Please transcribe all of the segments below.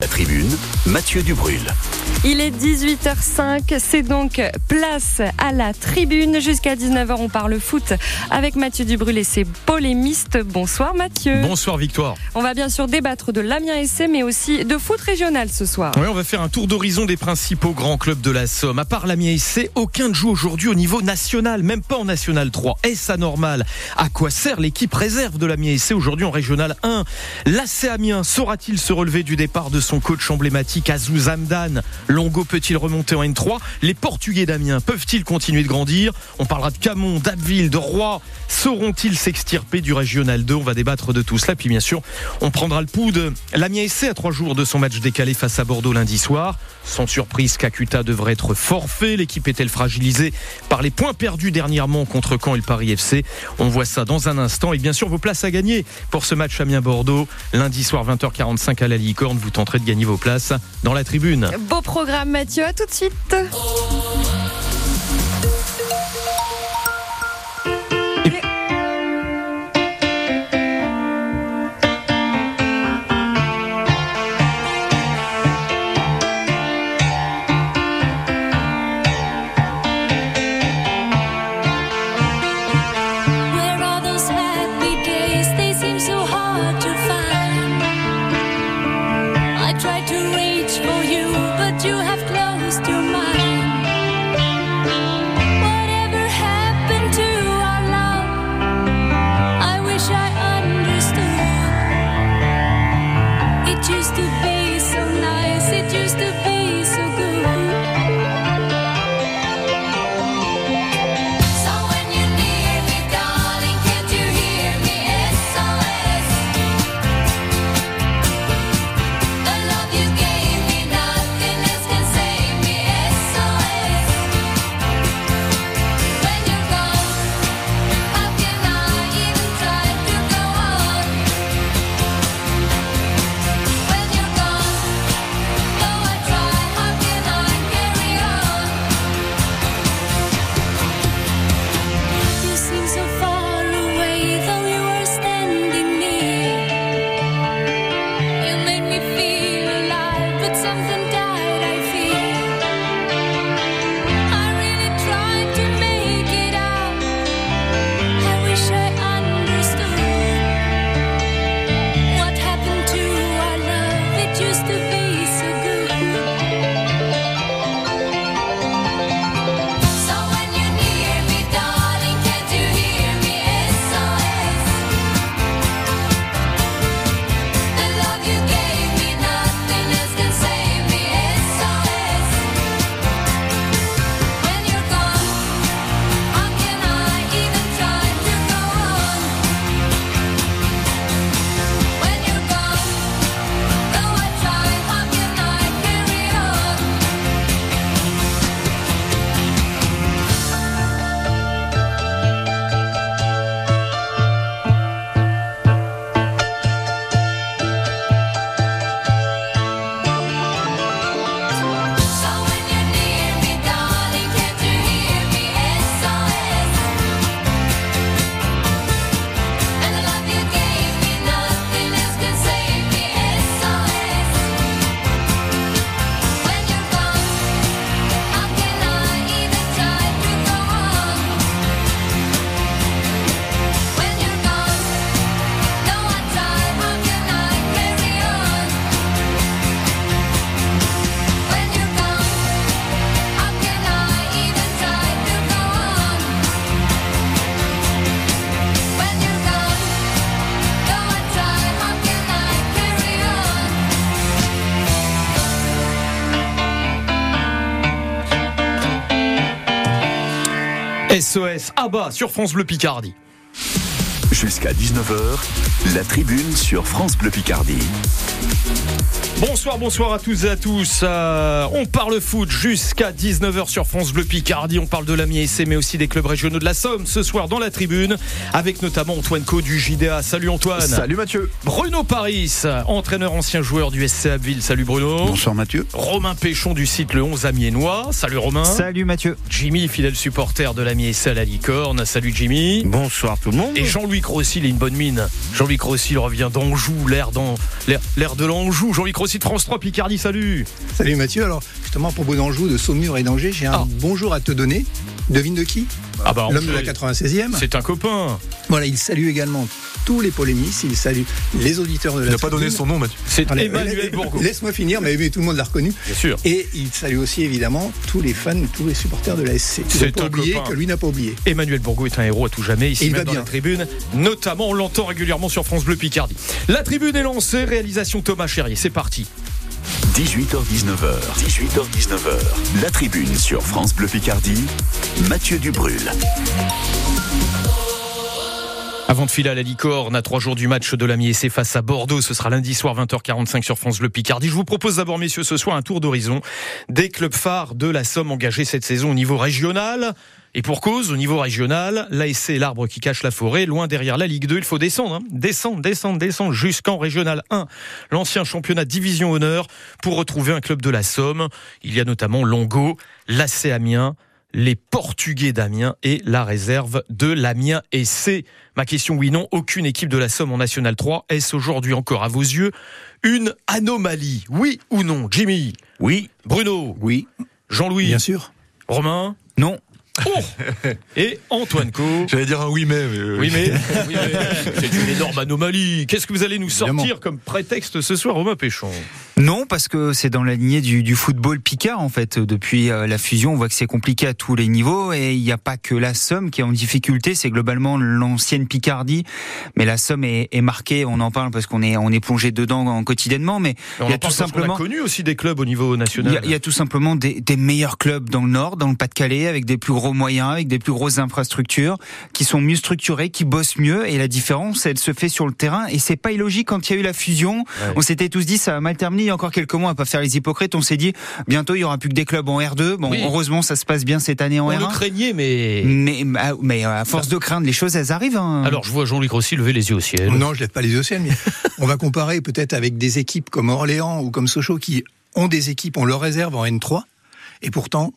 La tribune, Mathieu Dubrul. Il est 18h05, c'est donc place à la tribune. Jusqu'à 19h, on parle foot avec Mathieu Dubrul et ses polémistes. Bonsoir Mathieu. Bonsoir Victoire. On va bien sûr débattre de l'Amiens SC, mais aussi de foot régional ce soir. Oui, on va faire un tour d'horizon des principaux grands clubs de la Somme. À part l'Amiens SC, aucun ne joue aujourd'hui au niveau national, même pas en National 3. Est-ce anormal? À quoi sert l'équipe réserve de l'Amiens SC aujourd'hui en Régional 1 L'AC Amiens saura-t-il se relever du départ de son coach emblématique Azouz Amdan Longo peut-il remonter en N3 Les Portugais d'Amiens peuvent-ils continuer de grandir? On parlera de Camon, d'Abbeville, de Roy. Sauront-ils s'extirper du Régional 2 On va débattre de tout cela. Puis bien sûr, on prendra le pouls de l'Amiens SC à trois jours de son match décalé face à Bordeaux lundi soir. Sans surprise, Kakuta devrait être forfait. L'équipe est-elle fragilisée par les points perdus dernièrement contre Caen et le Paris FC On voit ça dans un instant. Et bien sûr, vos places à gagner pour ce match Amiens-Bordeaux. Lundi soir, 20h45 à la Licorne. Vous tenterez de gagner vos places dans la tribune. Beau programme Mathieu, à tout de suite. À bas sur France Bleu Picardie. Jusqu'à 19h, la tribune sur France Bleu Picardie. Bonsoir, bonsoir à tous et à tous. Euh, on parle foot jusqu'à 19h sur France Bleu Picardie. On parle de l'Amiens SC, mais aussi des clubs régionaux de la Somme ce soir dans la tribune, avec notamment Antoine Co du JDA. Salut Antoine. Salut Mathieu. Bruno Paris, entraîneur ancien joueur du SC Abbeville. Salut Bruno. Bonsoir Mathieu. Romain Péchon du site Le 11 Amiénois. Salut Romain. Salut Mathieu. Jimmy, fidèle supporter de l'Amiens SC à la Licorne. Salut Jimmy. Bonsoir tout le monde. Et Jean-Louis Rossi, il a une bonne mine. Jean-Luc Rossi, il revient d'Anjou, l'air de l'Anjou. Jean-Luc De France 3 Picardie, salut. Salut Mathieu, alors justement à propos d'Anjou, de Saumur et d'Angers, j'ai un Ah. bonjour à te donner. Devine de qui? Ah bah, L'homme de la Angers, 96e. C'est un copain. Voilà, il salue également tous les polémistes, il salue les auditeurs de la Il n'a pas donné son nom, Mathieu. C'est Voilà, Emmanuel Bourgo. Laisse-moi finir, mais, mais tout le monde l'a reconnu. Bien sûr. Et il salue aussi évidemment tous les fans, tous les supporters de la SC. C'est pas un oublié copain. que lui n'a pas oublié. Emmanuel Bourgo est un héros à tout jamais, ici il même va dans bien. la tribune. Notamment, on l'entend régulièrement sur France Bleu Picardie. La tribune est lancée, réalisation Thomas Cherrier. C'est parti. 18h-19h, 18h-19h, la tribune sur France Bleu Picardie, Mathieu Dubrul. Avant de filer à la licorne, à trois jours du match de la MIEC face à Bordeaux, ce sera lundi soir 20h45 sur France Bleu Picardie. Je vous propose d'abord, messieurs, ce soir un tour d'horizon des clubs phares de la Somme engagés cette saison au niveau régional. Et pour cause, au niveau régional, l'ASC est l'arbre qui cache la forêt, loin derrière la Ligue 2. Il faut descendre, hein. descendre, descendre, descendre jusqu'en Régional 1, l'ancien championnat Division Honneur, pour retrouver un club de la Somme. Il y a notamment Longo, l'AC Amiens, les Portugais d'Amiens et la réserve de l'Amiens et c'est ma question oui non aucune équipe de la Somme en National 3 est-ce aujourd'hui encore à vos yeux une anomalie? Oui ou non Jimmy? Oui, Bruno? Oui, Jean-Louis? Bien sûr. Romain? Non. Oh et Antoine Co J'allais dire un oui, mais. mais, euh, oui mais, oui, mais c'est une énorme anomalie qu'est-ce que vous allez nous sortir Évidemment. comme prétexte ce soir Romain Péchon? Non, parce que c'est dans la lignée du, du football picard, en fait. Depuis euh, la fusion, on voit que c'est compliqué à tous les niveaux et il n'y a pas que la Somme qui est en difficulté, c'est globalement l'ancienne Picardie. Mais la Somme est, est marquée, on en parle parce qu'on est, on est plongé dedans en quotidiennement, mais on il y en a tout simplement... a connu aussi des clubs au niveau Il national y, il y a tout simplement des, des meilleurs clubs dans le Nord, dans le Pas-de-Calais, avec des plus gros moyens, avec des plus grosses infrastructures, qui sont mieux structurés, qui bossent mieux. Et la différence, elle se fait sur le terrain. Et c'est pas illogique quand il y a eu la fusion. Ouais. On s'était tous dit ça va mal terminer. Il y a encore quelques mois, à pas faire les hypocrites. On s'est dit bientôt il y aura plus que des clubs en R2. Bon, Oui. heureusement ça se passe bien cette année en on le R1. craignait mais Mais, ah, mais à force de craindre les choses, elles arrivent. hein. alors je vois Jean-Luc Rossi lever les yeux au ciel Non, je lève pas les yeux au ciel, mais on va comparer peut-être avec des équipes comme Orléans ou comme Sochaux qui ont des équipes, on leur réserve en N3, et pourtant,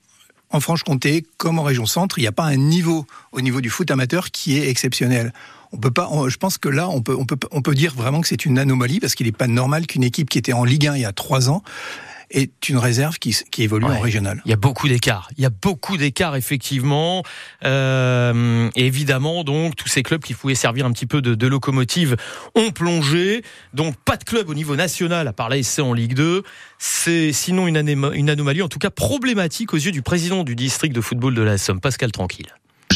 en Franche-Comté, comme en région centre, il n'y a pas un niveau au niveau du foot amateur qui est exceptionnel. Je pense que là, on peut, on on peut dire vraiment que c'est une anomalie parce qu'il n'est pas normal qu'une équipe qui était en Ligue 1 il y a trois ans est une réserve qui, qui évolue Ouais. en régional. Il y a beaucoup d'écarts. Il y a beaucoup d'écarts effectivement. Euh, et évidemment, donc tous ces clubs qui pouvaient servir un petit peu de, de locomotive ont plongé. Donc pas de club au niveau national à part l'ASC en Ligue 2. C'est sinon une, anéma- une anomalie, en tout cas problématique aux yeux du président du district de football de la Somme, Pascal Tranquille.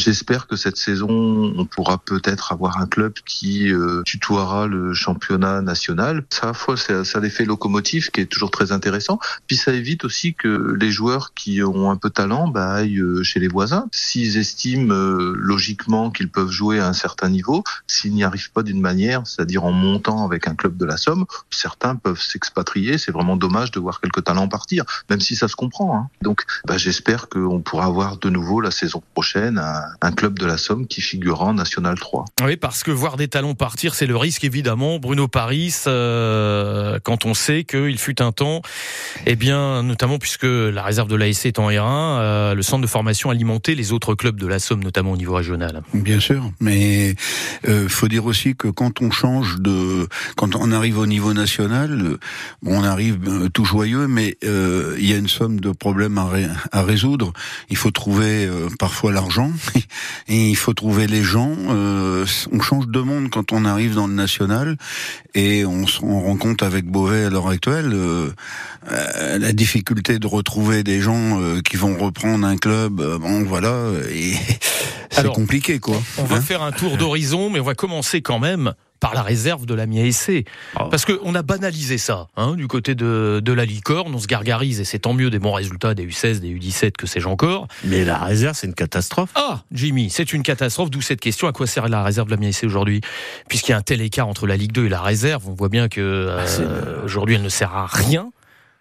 J'espère que cette saison, on pourra peut-être avoir un club qui euh, tutoiera le championnat national. Ça, à la fois, c'est c'est un effet locomotive qui est toujours très intéressant. Puis ça évite aussi que les joueurs qui ont un peu de talent bah, aillent euh, chez les voisins. S'ils estiment euh, logiquement qu'ils peuvent jouer à un certain niveau, s'ils n'y arrivent pas d'une manière, c'est-à-dire en montant avec un club de la Somme, certains peuvent s'expatrier. C'est vraiment dommage de voir quelques talents partir, même si ça se comprend. hein. Donc, bah, j'espère qu'on pourra avoir de nouveau la saison prochaine un club de la Somme qui figurera en National 3. Oui, parce que voir des talents partir, c'est le risque évidemment. Bruno Paris, euh, quand on sait qu'il fut un temps, eh bien, notamment puisque la réserve de l'ASC est en R1, euh, le centre de formation alimentait les autres clubs de la Somme, notamment au niveau régional. Bien sûr, mais euh, faut dire aussi que quand on change de, quand on arrive au niveau national, euh, bon, on arrive euh, tout joyeux, mais euh, il y a une somme de problèmes à, ré- à résoudre. Il faut trouver euh, parfois l'argent et il faut trouver les gens. Euh, on change de monde quand on arrive dans le national et on se rend compte avec Beauvais à l'heure actuelle euh, euh, la difficulté de retrouver des gens euh, qui vont reprendre un club. euh, bon, voilà, et c'est compliqué quoi. On va Hein faire un tour d'horizon, mais on va commencer quand même par la réserve de la MIASC. Parce qu'on a banalisé ça, hein, du côté de, de la licorne, on se gargarise, et c'est tant mieux des bons résultats des U16, des U17, que sais-je encore. Mais la réserve, c'est une catastrophe. Ah, Jimmy, c'est une catastrophe, d'où cette question, à quoi sert la réserve de la MIASC aujourd'hui? Puisqu'il y a un tel écart entre la Ligue 2 et la réserve, on voit bien que euh, aujourd'hui elle ne sert à rien.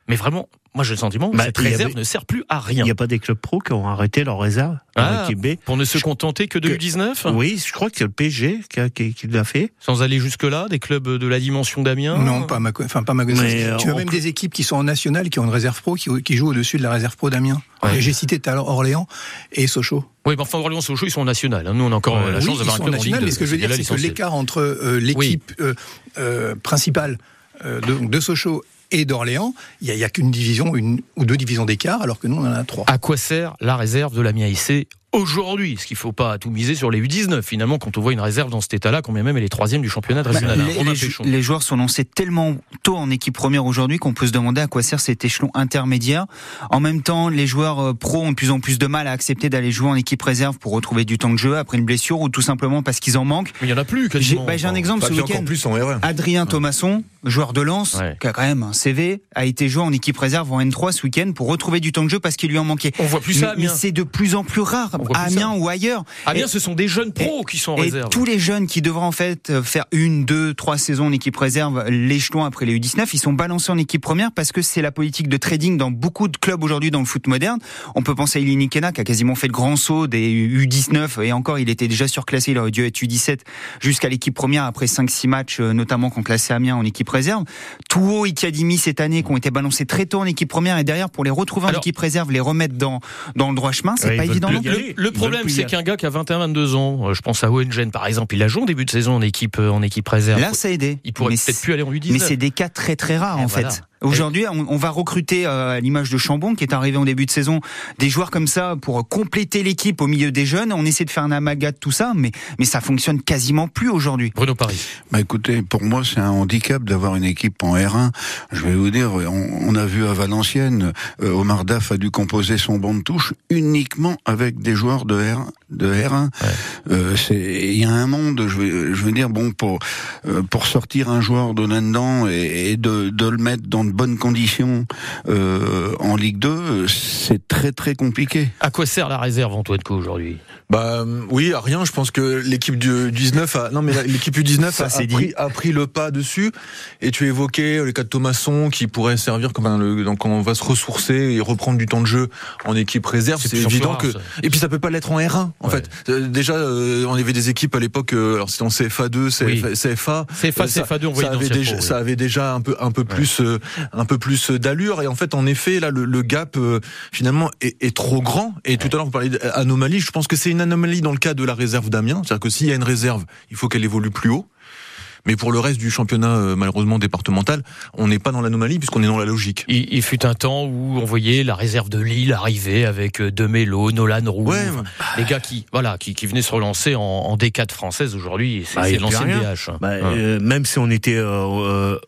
Mais vraiment, moi j'ai le sentiment que Bah, cette il réserve avait- ne sert plus à Il rien. n'y a pas des clubs pro qui ont arrêté leur réserve en Ah, équipe B pour ne se contenter que de Que- U19 Oui, je crois que c'est le PSG qui, a- qui- qui l'a fait. Sans aller jusque-là, des clubs de la dimension d'Amiens Non, pas ma, enfin pas ma. Mais, Tu as même peut- des équipes qui sont en national, qui ont une réserve pro, qui, qui jouent au-dessus de la réserve pro d'Amiens. Ouais. Et J'ai cité tout à l'heure Orléans et Sochaux. Oui, mais enfin, Orléans Sochaux, ils sont en national. hein. Nous, on a encore euh, la oui, chance ils d'avoir un sont en club national, 2. mais ce que je veux dire, c'est que l'écart entre euh, l'équipe euh, euh, principale euh, de, de Sochaux et d'Orléans, il n'y a, qu'une division, ou deux divisions d'écart, alors que nous, on en a trois. À quoi sert la réserve de l'Amiens IC aujourd'hui Est-ce qu'il ne faut pas tout miser sur les U19 Finalement, quand on voit une réserve dans cet état-là, combien même elle est troisième du championnat Bah, régional les, joueurs sont lancés tellement tôt en équipe première aujourd'hui qu'on peut se demander à quoi sert cet échelon intermédiaire. En même temps, les joueurs euh, pros ont de plus en plus de mal à accepter d'aller jouer en équipe réserve pour retrouver du temps de jeu après une blessure ou tout simplement parce qu'ils en manquent. Mais il n'y en a plus J'ai quasiment. bah, j'ai un exemple Pas ce week-end. plus en R1. Adrien Thomasson, joueur de Lens, Ouais. qui a quand même un CV, a été joué en équipe réserve en N3 ce week-end pour retrouver du temps de jeu parce qu'il lui en manquait. On voit plus ça mais c'est de plus en plus rare à plus ça. Amiens ou ailleurs. Amiens, Et- ce sont des jeunes pros qui sont en et réserve. tous les jeunes qui devraient en fait euh, faire une, deux, trois saisons en équipe réserve, l'échelon après les U19, ils sont balancés en équipe première parce que c'est la politique de trading dans beaucoup de clubs aujourd'hui dans le foot moderne. On peut penser à Ilini Kena qui a quasiment fait le grand saut des U19 et encore il était déjà surclassé, il aurait dû être U17 jusqu'à l'équipe première après 5-6 matchs, euh, notamment contre l'AC Amiens en équipe réserve. Touo, Itiadimi cette année qui ont été balancés très tôt en équipe première et derrière pour les retrouver en Alors- équipe réserve, les remettre dans, dans le droit chemin, c'est Ouais, pas évident non plus. Le, problème, c'est qu'un gars qui a 21-22 ans, euh, je pense à Oengen par exemple, il a joué en début de saison en équipe, euh, en équipe réserve. Là, ça a aidé. il pourrait Mais peut-être c'est- plus aller en U19. Mais c'est des cas très très rares Et en voilà. fait. Aujourd'hui, on, on va recruter euh, à l'image de Chambon qui est arrivé en début de saison des joueurs comme ça pour compléter l'équipe au milieu des jeunes. On essaie de faire un amalgame de tout ça, mais mais ça fonctionne quasiment plus aujourd'hui. Bruno Paris. Bah écoutez, pour moi c'est un handicap d'avoir une équipe en R1. Je vais vous dire, on, on a vu à Valenciennes, euh, Omar Daf a dû composer son banc de touche uniquement avec des joueurs de R de R1. Euh, c'est il y a un monde, je veux, je veux dire bon pour euh, pour sortir un joueur de là-dedans et, et de, de le mettre dans de bonnes conditions euh, en Ligue 2, c'est très très compliqué. À quoi sert la réserve Antoine Co aujourd'hui? Bah oui, à rien. Je pense que l'équipe du 19 a non mais l'équipe du 19 Ça, a, pris, a pris le pas dessus. Et tu évoquais le cas de Thomasson qui pourrait servir comme un, le, donc on va se ressourcer et reprendre du temps de jeu en équipe réserve. C'est évident rare, que ça. et puis ça peut pas l'être en R1 en Ouais. fait. Euh, déjà euh, on avait des équipes à l'époque euh, alors c'était en CFA2, CFA, CFA. CFA, Euh, ça- CFA2, on voyait ça avait déjà, pro, oui. ça avait déjà un peu un peu plus euh, un peu plus d'allure et en fait en effet là le, le gap euh, finalement est, est trop grand et tout à l'heure vous parliez d'anomalie je pense que c'est une anomalie dans le cas de la réserve d'Amiens c'est-à-dire que s'il y a une réserve il faut qu'elle évolue plus haut mais pour le reste du championnat euh, malheureusement départemental on n'est pas dans l'anomalie puisqu'on est dans la logique il, il fut un temps où on voyait la réserve de Lille arriver avec euh, Demelo, Nolan Roux, Ouais, les gars qui voilà qui, qui venaient se relancer en, en D4 française aujourd'hui. C'est Bah, l'ancienne. DH. Bah, Ouais. euh, même si on était euh, euh,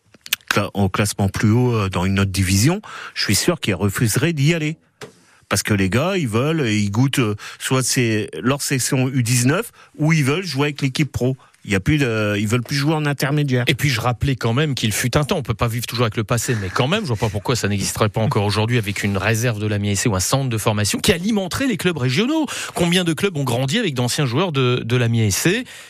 cla- en classement plus haut euh, dans une autre division, je suis sûr qu'ils refuseraient d'y aller. Parce que les gars, ils veulent, et ils goûtent euh, soit c'est leur section U19 ou ils veulent jouer avec l'équipe pro. Il y a plus de, ils veulent plus jouer en intermédiaire. Et puis je rappelais quand même qu'il fut un temps, on peut pas vivre toujours avec le passé, mais quand même, je vois pas pourquoi ça n'existerait pas encore aujourd'hui avec une réserve de la MIAC ou un centre de formation qui alimenterait les clubs régionaux. Combien de clubs ont grandi avec d'anciens joueurs de, de la MIAC,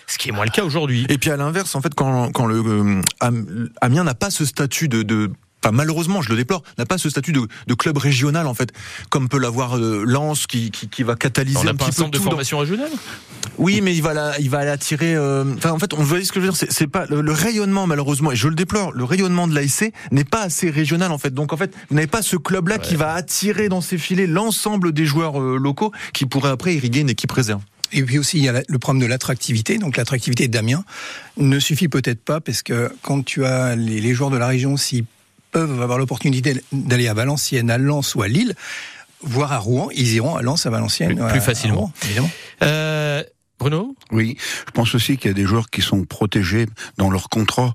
ce qui est moins le cas aujourd'hui. et puis à l'inverse en fait quand quand le euh, Am- Amiens n'a pas ce statut de, de Enfin, malheureusement, je le déplore, n'a pas ce statut de, de club régional en fait, comme peut l'avoir euh, Lens, qui, qui, qui va catalyser On un pas un petit peu centre de tout dans- formation régionale? Oui, mais il va la, il va l'attirer. euh, Enfin, en fait, on voit ce que je veux dire. C'est, pas le, le rayonnement, malheureusement, et je le déplore. Le rayonnement de l'ASC n'est pas assez régional, en fait. Donc, en fait, vous n'avez pas ce club-là qui va attirer dans ses filets l'ensemble des joueurs euh, locaux qui pourraient après irriguer une équipe réserve. Et puis aussi, il y a le problème de l'attractivité. Donc l'attractivité d'Amiens ne suffit peut-être pas parce que quand tu as les, les joueurs de la région, s'ils peuvent avoir l'opportunité d'aller à Valenciennes, à Lens ou à Lille, voire à Rouen, ils iront à Lens, à Valenciennes. Plus- plus facilement. Rouen, évidemment. Euh, Bruno Oui, je pense aussi qu'il y a des joueurs qui sont protégés dans leur contrat.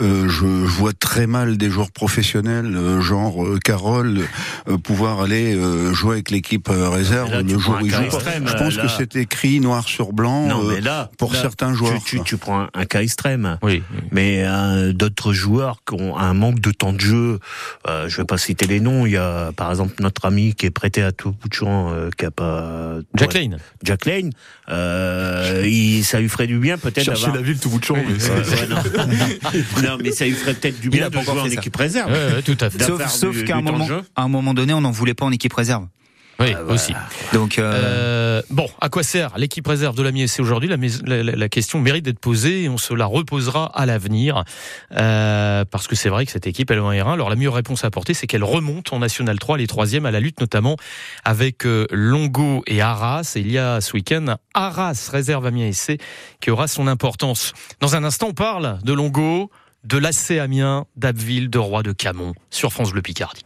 Euh, je vois très mal des joueurs professionnels, euh, genre euh, Carole, euh, pouvoir aller euh, jouer avec l'équipe euh, réserve Là, le jour où ils jouent. Je pense là. que c'est écrit noir sur blanc Non, euh, mais là, pour là, certains joueurs. tu, prends un, un cas extrême. Oui. Mais euh, d'autres joueurs qui ont un manque de temps de jeu, euh, je vais pas citer les noms. Il y a par exemple notre ami qui est prêté à tout bout de champ, euh, qui a pas Jack Lane. Jack Lane. Euh, euh, il, ça lui ferait du bien peut-être Chercher d'avoir. la ville tout bout de champ. mais c'est- Ouais, non. non, mais ça lui ferait peut-être du bien de jouer en ça. équipe réserve. Ouais, ouais, tout à fait. Sauf, sauf qu'à un un moment donné, on n'en voulait pas en équipe réserve. Oui, aussi. Donc, euh, Euh, bon, à quoi sert l'équipe réserve de la MISC aujourd'hui la, question mérite d'être posée et on se la reposera à l'avenir Euh, parce que c'est vrai que cette équipe elle est en R1. Alors la meilleure réponse à apporter, c'est qu'elle remonte en National 3, les troisièmes à la lutte notamment avec euh, Longo et Arras. Et il y a ce week-end Arras réserve à MISC qui aura son importance. Dans un instant, on parle de Longo, de l'AC Amiens, d'Abbeville, de Roi de Camon sur France Bleu Picardie.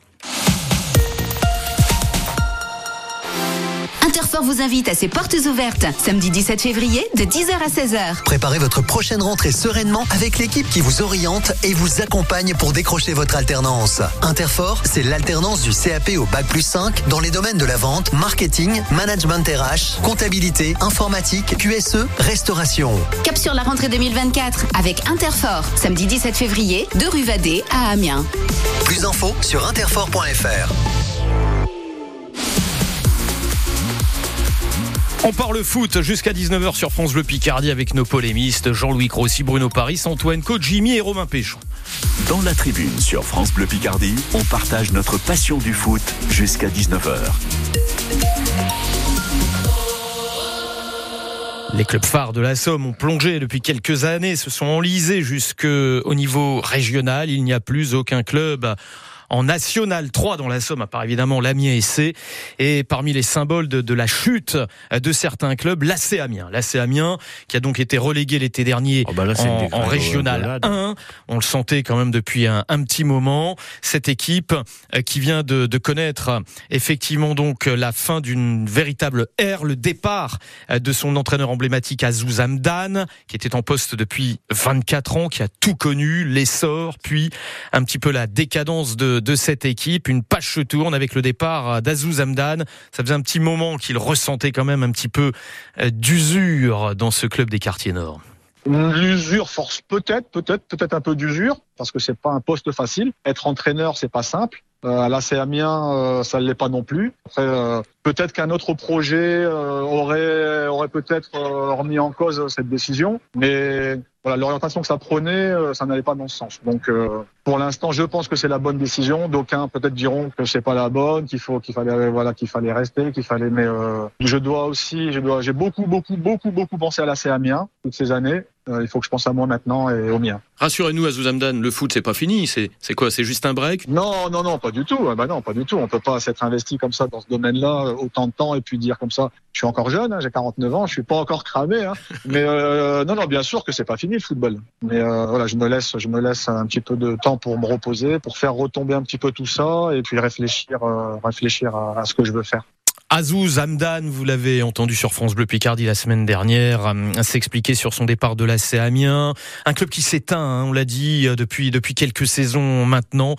Vous invite à ses portes ouvertes samedi 17 février de 10h à 16h. Préparez votre prochaine rentrée sereinement avec l'équipe qui vous oriente et vous accompagne pour décrocher votre alternance. Interfort, c'est l'alternance du CAP au Bac plus 5 dans les domaines de la vente, marketing, management RH, comptabilité, informatique, QSE, restauration. Cap sur la rentrée 2024 avec Interfort samedi 17 février de rue Vadé à Amiens. Plus d'infos sur interfort.fr. On parle foot jusqu'à 19h sur France Bleu Picardie avec nos polémistes Jean-Louis Crossi, Bruno Paris, Antoine Côte, Jimmy et Romain Péchon. Dans la tribune sur France Bleu Picardie, on partage notre passion du foot jusqu'à 19h. Les clubs phares de la Somme ont plongé depuis quelques années, se sont enlisés jusqu'au niveau régional. Il n'y a plus aucun club en National 3 dans la Somme, à part évidemment l'Amiens SC. Et parmi les symboles de, de la chute de certains clubs, l'AC Amiens. L'AC Amiens, qui a donc été relégué l'été dernier Oh bah là, en, régional 1. On le sentait quand même depuis un, un petit moment. Cette équipe euh, qui vient de, de connaître effectivement donc la fin d'une véritable ère, le départ euh, de son entraîneur emblématique Azouz Hamdan, qui était en poste depuis 24 ans, qui a tout connu, l'essor, puis un petit peu la décadence de, de cette équipe. Une page se tourne avec le départ d'Azouz Hamdan. Ça faisait un petit moment qu'il ressentait quand même un petit peu euh, d'usure dans ce club des quartiers nord. L'usure force peut-être, peut-être, peut-être un peu d'usure, parce que c'est pas un poste facile. Être entraîneur, c'est pas simple. Euh, à Amiens, euh, ça ne l'est pas non plus. Après, euh, peut-être qu'un autre projet euh, aurait, aurait peut-être euh, remis en cause cette décision, mais voilà, l'orientation que ça prenait, euh, ça n'allait pas dans ce sens. Donc, euh, pour l'instant, je pense que c'est la bonne décision. D'aucuns peut-être diront que c'est pas la bonne, qu'il faut, qu'il fallait, voilà, qu'il fallait rester, qu'il fallait. Mais euh, je dois aussi, je dois, j'ai beaucoup, beaucoup, beaucoup, beaucoup pensé à l'AC Amiens toutes ces années. Euh, il faut que je pense à moi maintenant et au mien. Rassurez-nous, Azouz Hamdan, le foot, c'est pas fini. C'est c'est quoi? C'est juste un break? Non, non, non, pas du tout. Ah Bah non, pas du tout. On peut pas s'être investi comme ça dans ce domaine-là autant de temps et puis dire comme ça. Je suis encore jeune, hein, j'ai 49 ans, je suis pas encore cramé. Hein. Mais euh, non, non, bien sûr que c'est pas fini le football. Mais euh, voilà, je me laisse, je me laisse un petit peu de temps pour me reposer, pour faire retomber un petit peu tout ça et puis réfléchir, euh, réfléchir à, à ce que je veux faire. Azouz Hamdan, vous l'avez entendu sur France Bleu Picardie la semaine dernière, euh, s'expliquer sur son départ de l'AC Amiens. Un club qui s'éteint, hein, on l'a dit, euh, depuis, depuis quelques saisons maintenant.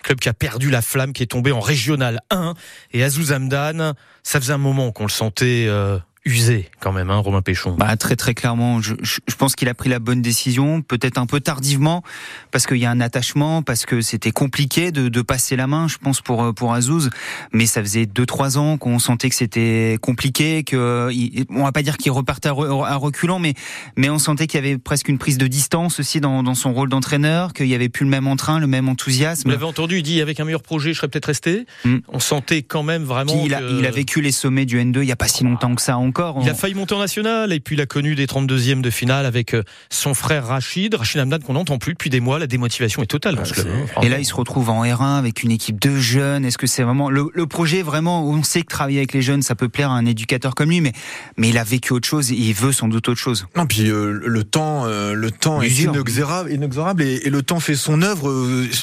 Un club qui a perdu la flamme, qui est tombé en régional 1. Et Azouz Hamdan, ça faisait un moment qu'on le sentait euh, usé quand même, hein, Romain Péchon. Bah, très très clairement, je, je, je pense qu'il a pris la bonne décision, peut-être un peu tardivement, parce qu'il y a un attachement, parce que c'était compliqué de, de passer la main, je pense pour pour Azouz, mais ça faisait deux trois ans qu'on sentait que c'était compliqué, que on va pas dire qu'il repartait à, re- à reculant, mais mais on sentait qu'il y avait presque une prise de distance aussi dans, dans son rôle d'entraîneur, qu'il y avait plus le même entrain, le même Vous enthousiasme. l'avez entendu, il dit avec un meilleur projet, je serais peut-être resté. Mm. On sentait quand même vraiment. Puis il a, que- il a vécu les sommets du N2 il y a pas si longtemps que ça encore. Il a failli monter en national et puis il a connu des 32e de finale avec euh, son frère Rachid, Rachid Hamdan qu'on n'entend plus depuis des mois. La démotivation est totale dans ce club. Et là, il se retrouve en R1 avec une équipe de jeunes. Est-ce que c'est vraiment le, le projet vraiment où on sait que travailler avec les jeunes, ça peut plaire à un éducateur comme lui, mais mais il a vécu autre chose et il veut sans doute autre chose. Non, puis euh, le temps, euh, le temps est inexorable, inexorable et, et le temps fait son œuvre.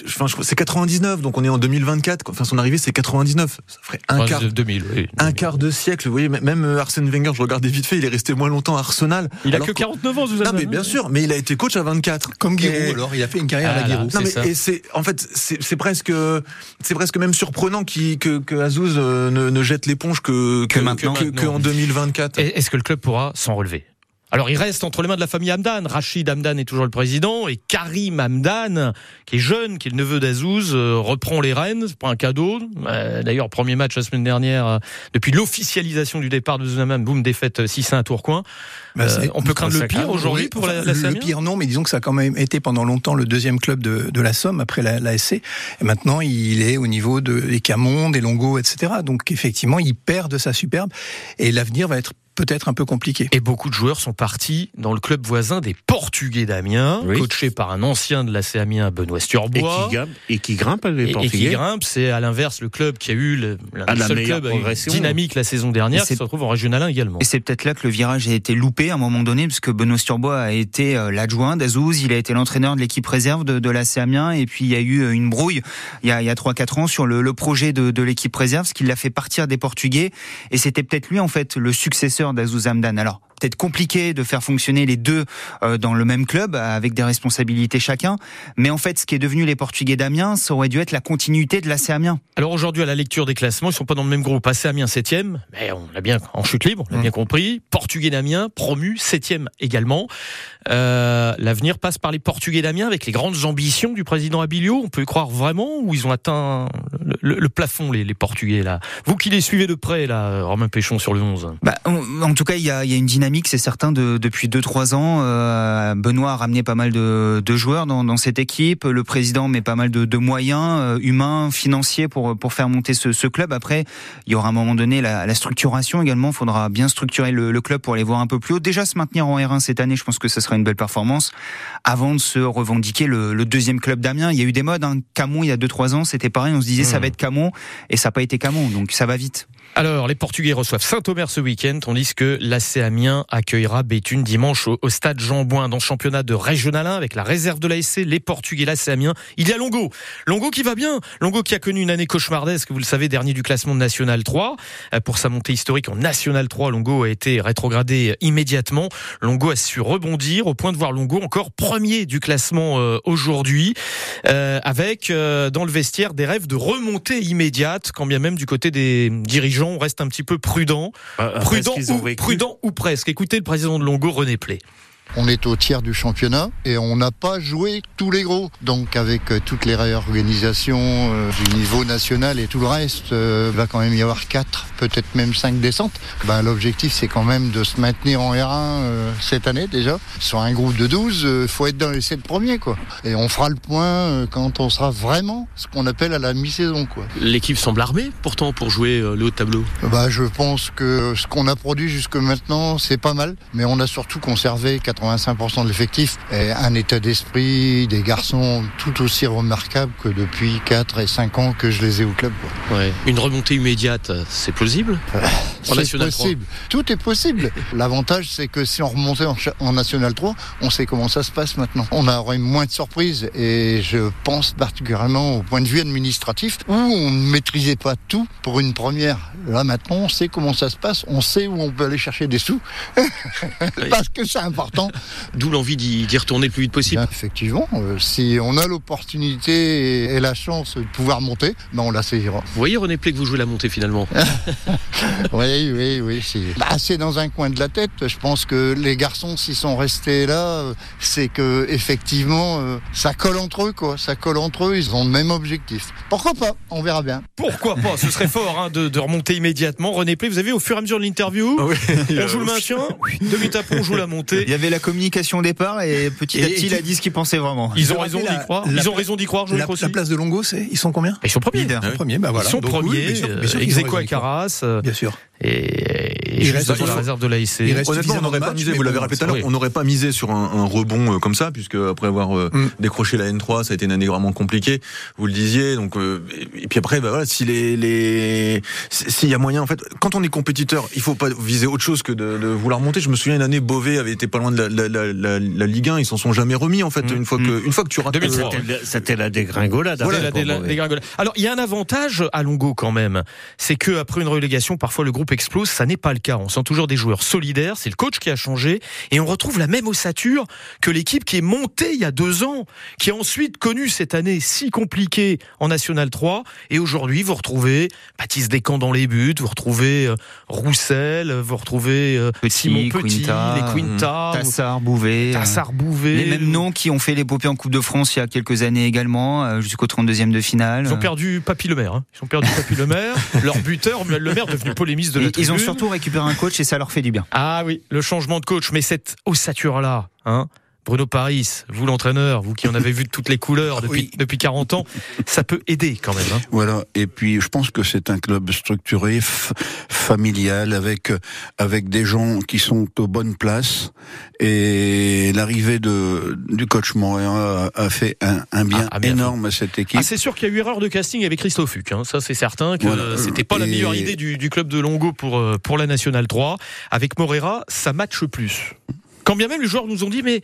Enfin, c'est 99, donc on est en 2024. quoi. Enfin, son arrivée c'est 99. Ça ferait un quart, 2000, oui. un quart de siècle. Vous voyez, même Arsène Wenger, je regardais vite fait, il est resté moins longtemps à Arsenal. Il a que que- 49 ans, Zouzan. Non, mais bien sûr, mais il a été coach à 24. Comme Giroud, Et- alors, il a fait une carrière à Ah la là, Giroud. Non mais ça. et c'est en fait c'est c'est presque c'est presque même surprenant qu'il que que Azouz euh, ne, ne jette l'éponge que Que maintenant. que, que en 2024. Est-ce que le club pourra s'en relever? Alors il reste entre les mains de la famille Hamdan. Rachid Hamdan est toujours le président et Karim Hamdan, qui est jeune, qui est le neveu d'Azouz, euh, reprend les rênes. C'est pas un cadeau. Euh, D'ailleurs, premier match la semaine dernière, euh, depuis l'officialisation du départ de Zounaman, boum, défaite 6-1 à Tourcoing. Bah, Euh, on peut craindre le pire aujourd'hui pour la, la Le pire non, mais disons que ça a quand même été pendant longtemps le deuxième club de, de la Somme après la, la SC. Et maintenant, il est au niveau de des Camon, des Longo, etc. Donc effectivement, il perd de sa superbe et l'avenir va être peut-être un peu compliqué. Et beaucoup de joueurs sont partis dans le club voisin des Portugais d'Amiens, Oui. coaché par un ancien de l'AC Amiens, Benoît Sturbois. qui, grimpe, et qui grimpe les Et- et qui Portugais. grimpe, c'est à l'inverse le club qui a eu le, Ah, des la seuls meilleure clubs à eu progression. dynamique la saison dernière, Et qui se retrouve en régional 1 également. Et c'est peut-être là que le virage a été loupé à un moment donné, parce que Benoît Sturbois a été euh, l'adjoint d'Azouz, il a été l'entraîneur de l'équipe réserve de, de l'AC Amiens, et puis il y a eu euh, une brouille il y a, il y a 3-4 ans sur le, le projet de, de l'équipe réserve, ce qui l'a fait partir des Portugais, et c'était peut-être lui en fait le successeur d'Azouz Hamdan. Alors peut-être compliqué de faire fonctionner les deux euh, dans le même club, avec des responsabilités chacun, mais en fait ce qui est devenu les Portugais d'Amiens, ça aurait dû être la continuité de l'AC Amiens. Alors aujourd'hui, à la lecture des classements, ils sont pas dans le même groupe. AC Amiens 7e, mais on l'a bien en chute libre, on l'a bien compris. Portugais d'Amiens, promu, 7e également. Euh, L'avenir passe par les Portugais d'Amiens avec les grandes ambitions du président Abilio. On peut y croire vraiment ou ils ont atteint le, le- le plafond, les, les Portugais là? Vous qui les suivez de près, là, Romain Péchon sur le 11. Bah, en, en tout cas, il y y a une dynamique, c'est certain, de, depuis 2-3 ans. Euh, Benoît a ramené pas mal de, de joueurs dans, dans cette équipe. Le président met pas mal de, de moyens euh, humains, financiers pour, pour faire monter ce, ce club. Après, il y aura à un moment donné la, la structuration également. Il faudra bien structurer le, le club pour aller voir un peu plus haut. Déjà, se maintenir en R1 cette année, je pense que ce sera une belle performance avant de se revendiquer le, le deuxième club d'Amiens. Il y a eu des modes. Hein. Camon, il y a 2-3 ans, c'était pareil. On se disait ça va être Camon et ça n'a pas été Camon. Donc ça va vite. Alors, les Portugais reçoivent Saint-Omer ce week-end, tandis que l'AC accueillera Béthune dimanche au, stade Jean-Bouin dans le championnat de Régional 1 avec la réserve de l'ASC, les Portugais, l'AC. Il y a Longo. Longo qui va bien. Longo qui a connu une année cauchemardesque, vous le savez, dernier du classement de National 3. Euh, Pour sa montée historique en National 3, Longo a été rétrogradé immédiatement. Longo a su rebondir au point de voir Longo encore premier du classement euh, aujourd'hui, euh, avec dans le vestiaire des rêves de remontée immédiate, quand bien même du côté des dirigeants, on reste un petit peu prudent, ou, vécu. prudent ou presque. Écoutez le président de Longo, René Play. On est au tiers du championnat et on n'a pas joué tous les gros. Donc avec euh, toutes les réorganisations euh, du niveau national et tout le reste, euh, va quand même y avoir quatre, peut-être même cinq descentes. Ben, L'objectif c'est quand même de se maintenir en R1 euh, cette année déjà. Sur un groupe de 12, il faut être dans les sept premiers. quoi. Et on fera le point quand on sera vraiment ce qu'on appelle à la mi-saison. quoi. L'équipe semble armée pourtant pour jouer le haut de tableau. Bah, je pense que ce qu'on a produit jusque maintenant, c'est pas mal, mais on a surtout conservé 85% de l'effectif et un état d'esprit des garçons tout aussi remarquable que depuis 4 et 5 ans que je les ai au club. Ouais. Une remontée immédiate, euh, c'est plausible En C'est National 3. possible. Tout est possible. L'avantage, c'est que si on remontait en, en National 3, on sait comment ça se passe maintenant. On aurait moins de surprises et je pense particulièrement au point de vue administratif où on ne maîtrisait pas tout pour une première. Là maintenant, on sait comment ça se passe, on sait où on peut aller chercher des sous parce que c'est important. D'où l'envie d'y d'y retourner le plus vite possible. Bien, effectivement, euh, si on a l'opportunité et, et la chance de pouvoir monter, ben on la saisira. Vous voyez René Play que vous jouez la montée finalement Oui, oui, oui. C'est bah, c'est dans un coin de la tête. Je pense que les garçons, s'ils sont restés là, euh, c'est que effectivement, euh, ça colle entre eux, quoi. Ça colle entre eux. Ils ont le même objectif. Pourquoi pas? On verra bien. Pourquoi pas? Ce serait fort hein, de, de remonter immédiatement. René Play, vous avez vu, au fur et à mesure de l'interview, on joue le maintien, deux minutes après on joue la montée. Il y avait la communication au départ et petit à Et- petit, il a dit ce qu'il pensait vraiment. Ils ont raison d'y croire. Ils ont raison d'y croire, je La, crois aussi. la place de Longo, c'est ils sont combien? Ils sont premiers. Leader. Ils sont premiers, bah voilà. Ils sont premiers, croire. Arras, euh, Bien sûr. et, et reste- il la faut- réserve de l'AIC. Honnêtement, on n'aurait pas misé, vous l'avez rappelé tout à l'heure, on n'aurait pas misé sur un, un rebond euh, comme ça, puisque après avoir euh, Mm. décroché la N3, ça a été une année vraiment compliquée, vous le disiez, donc, euh, et, puis après, bah voilà, si les, les, s'il y a moyen, en fait, quand on est compétiteur, il faut pas viser autre chose que de, de vouloir monter. Je me souviens une année, Beauvais avait été pas loin de la, la, la, la, la Ligue 1, ils s'en sont jamais remis, en fait, Mm. une fois que, une fois que tu rates. 2003. C'était- la dégringolade. Voilà, dégringolade. Alors, il y a un avantage à Longo quand même, c'est que après une relégation, parfois le groupe explose. Ça n'est pas le cas. On sent toujours des joueurs solidaires. C'est le coach qui a changé et on retrouve la même ossature que l'équipe qui est montée il y a deux ans, qui a ensuite connu cette année si compliquée en National 3. Et aujourd'hui, vous retrouvez Baptiste Descamps dans les buts, vous retrouvez euh, Roussel, vous retrouvez euh, Simon Petit, Quinta, les Quinta, Tassar, Bouvet. euh, Tassar Bouvet. Les mêmes noms qui ont fait l'épopée en Coupe de France il y a quelques années également, jusqu'au 32e de finale. Ils ont perdu Papy Le Maire. hein. Ils ont perdu Papy Le Maire. Leur buteur, Le Maire, devenu polémiste de la ils ont tribune. surtout récupéré un coach et ça leur fait du bien. Ah oui, le changement de coach, mais cette ossature-là, hein, Bruno Paris, vous l'entraîneur, vous qui en avez vu de toutes les couleurs depuis, depuis 40 ans, ça peut aider quand même. hein. Voilà. Et puis, je pense que c'est un club structuré, familial, avec avec des gens qui sont aux bonnes places. Et l'arrivée de du coach Morea a, a fait un, un bien Ah, bien énorme à cette équipe. Ah, c'est sûr qu'il y a eu erreur de casting avec Christophe Huck, hein. ça c'est certain que Voilà. c'était pas la meilleure idée du, du club de Longo pour, euh, pour la Nationale 3. Avec Morera, ça matche plus. Quand bien même les joueurs nous ont dit, mais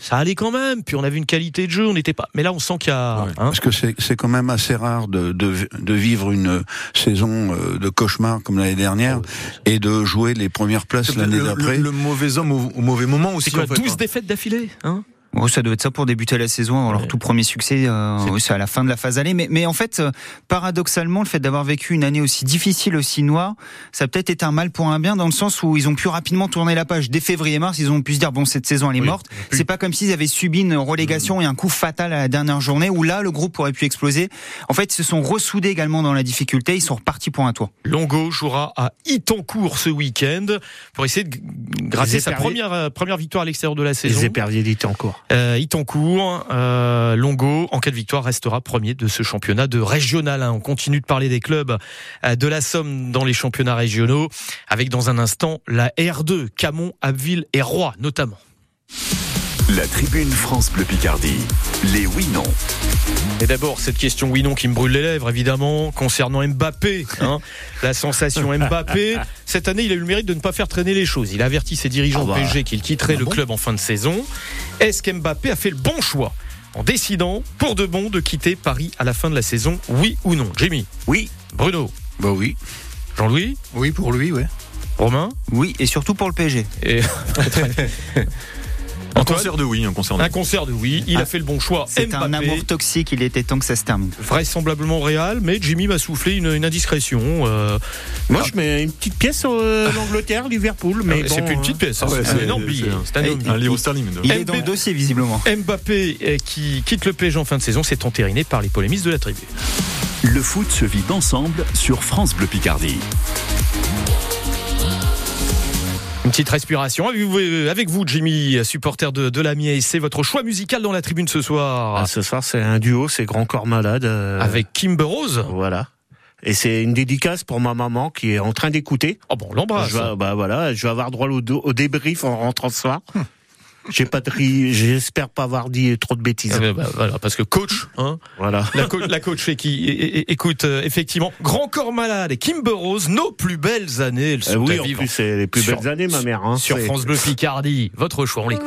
ça allait quand même, puis on avait une qualité de jeu, on n'était pas. Mais là, on sent qu'il y a. hein. Parce que c'est c'est quand même assez rare de, de, de vivre une saison euh, de cauchemar comme l'année dernière et de jouer les premières places l'année d'après. le- le mauvais homme au, au mauvais moment aussi. C'est quoi, en fait, 12 hein. défaites d'affilée hein? Oh, ça doit être ça pour débuter la saison, avoir leur tout premier succès, euh, c'est à la fin de la phase allée. Mais, mais en fait, euh, paradoxalement, le fait d'avoir vécu une année aussi difficile, aussi noire, ça a peut-être été un mal pour un bien, dans le sens où ils ont pu rapidement tourner la page. Dès février-mars, ils ont pu se dire, bon, cette saison, elle est Oui, morte. C'est pas comme s'ils avaient subi une relégation et un coup fatal à la dernière journée, où là, le groupe aurait pu exploser. En fait, ils se sont ressoudés également dans la difficulté, ils sont repartis pour un tour. Longo jouera à Itancourt ce week-end pour essayer de gratter sa première, euh, première victoire à l'extérieur de la saison. Les éperviers d'été encore. Euh, Itancourt, euh, Longo, en cas de victoire, restera premier de ce championnat de régional. hein. On continue de parler des clubs euh, de la Somme dans les championnats régionaux, avec dans un instant la R2, Camon, Abbeville et Roy notamment. La tribune France Bleu Picardie. Les oui-non. Et d'abord, cette question oui-non qui me brûle les lèvres, évidemment, concernant Mbappé. hein. la sensation Mbappé. Cette année, il a eu le mérite de ne pas faire traîner les choses. Il a averti ses dirigeants Ah bah. PSG qu'il quitterait le club en fin de saison. Est-ce qu'Mbappé a fait le bon choix en décidant, pour de bon, de quitter Paris à la fin de la saison Oui ou non? Jimmy Oui. Bruno? Bah oui. Jean-Louis? Oui, pour lui, ouais. Romain? Oui, et surtout pour le PSG. et... Un concert de oui, un concert de Un concert de oui, il a fait le bon choix. C'est un amour toxique, il était temps que ça se termine. vraisemblablement réel, mais Jimmy m'a soufflé une, une indiscrétion. euh, Moi, je mets une petite pièce sur euh, l'Angleterre, Liverpool. Mais c'est bon, plus une petite hein. pièce, Ah ouais, c'est un c'est- énorme billet. c'est C'est un énorme Un billet. livre sterling. Il est dans le dossier, visiblement. Mbappé euh, qui quitte le PSG en fin de saison, c'est entériné par les polémistes de la tribune. Le foot se vit ensemble sur France Bleu Picardie. Une petite respiration avec vous, euh, avec vous Jimmy, supporter de, de l'Amiens, et c'est votre choix musical dans la tribune ce soir. Ah, ce soir, c'est un duo, c'est Grand Corps Malade. euh, Avec Kimber Rose. Voilà. Et c'est une dédicace pour ma maman qui est en train d'écouter. Oh bon, on l'embrasse. Je vais, bah voilà, je vais avoir droit au, débrief en rentrant ce soir. J'ai pas j'espère pas avoir dit trop de bêtises. Ah ben, bah, voilà, parce que coach, hein, Voilà. la, co- la coach qui écoute euh, effectivement Grand Corps Malade et Kimber Rose, nos plus belles années, elles Euh, sont oui, à en plus, c'est les plus Sur- belles années, ma mère. Hein, sur France Bleu Picardie. Votre choix, on l'écoute.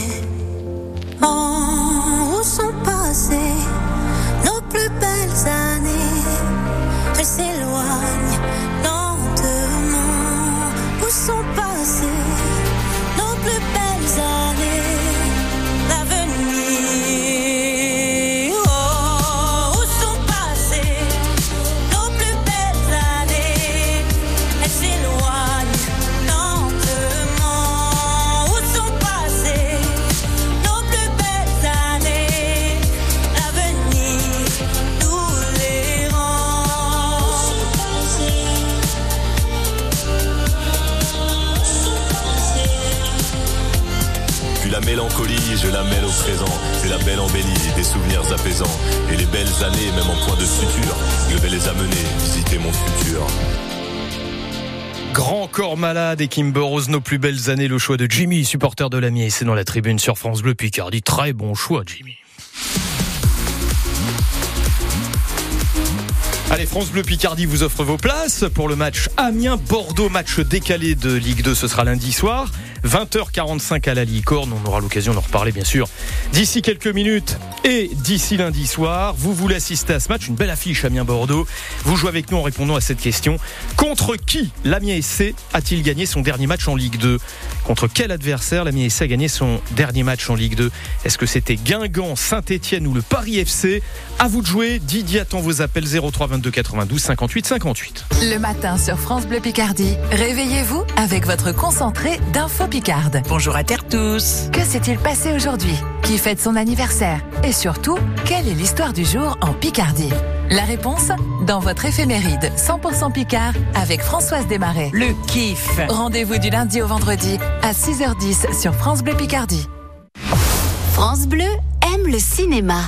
Et les belles années, même en point de suture, je vais les amener visiter mon futur. Grand corps malade et Kim Burrows, nos plus belles années, le choix de Jimmy, supporter de l'ami, et c'est dans la tribune sur France Bleu Picardie. Très bon choix, Jimmy. Allez, France Bleu Picardie vous offre vos places pour le match Amiens-Bordeaux, match décalé de Ligue 2, ce sera lundi soir. 20h45 à la Licorne, on aura l'occasion d'en reparler bien sûr d'ici quelques minutes et d'ici lundi soir. Vous voulez assister à ce match, une belle affiche Amiens-Bordeaux. Vous jouez avec nous en répondant à cette question. Contre qui l'Amiens SC a-t-il gagné son dernier match en Ligue 2 Contre quel adversaire l'Amiens SC a gagné son dernier match en Ligue 2 Est-ce que c'était Guingamp, Saint-Etienne ou le Paris FC À vous de jouer. Didier attend vos appels 03 22 92 58 58. Le matin sur France Bleu Picardie, réveillez-vous avec votre concentré d'Info Picard. Bonjour à terre tous. Que s'est-il passé aujourd'hui? Qui fête son anniversaire? Et surtout, quelle est l'histoire du jour en Picardie? La réponse dans votre éphéméride 100% Picard avec Françoise Desmarais. Le kiff Rendez-vous du lundi au vendredi à 6h10 sur France Bleu Picardie. France Bleu aime le cinéma.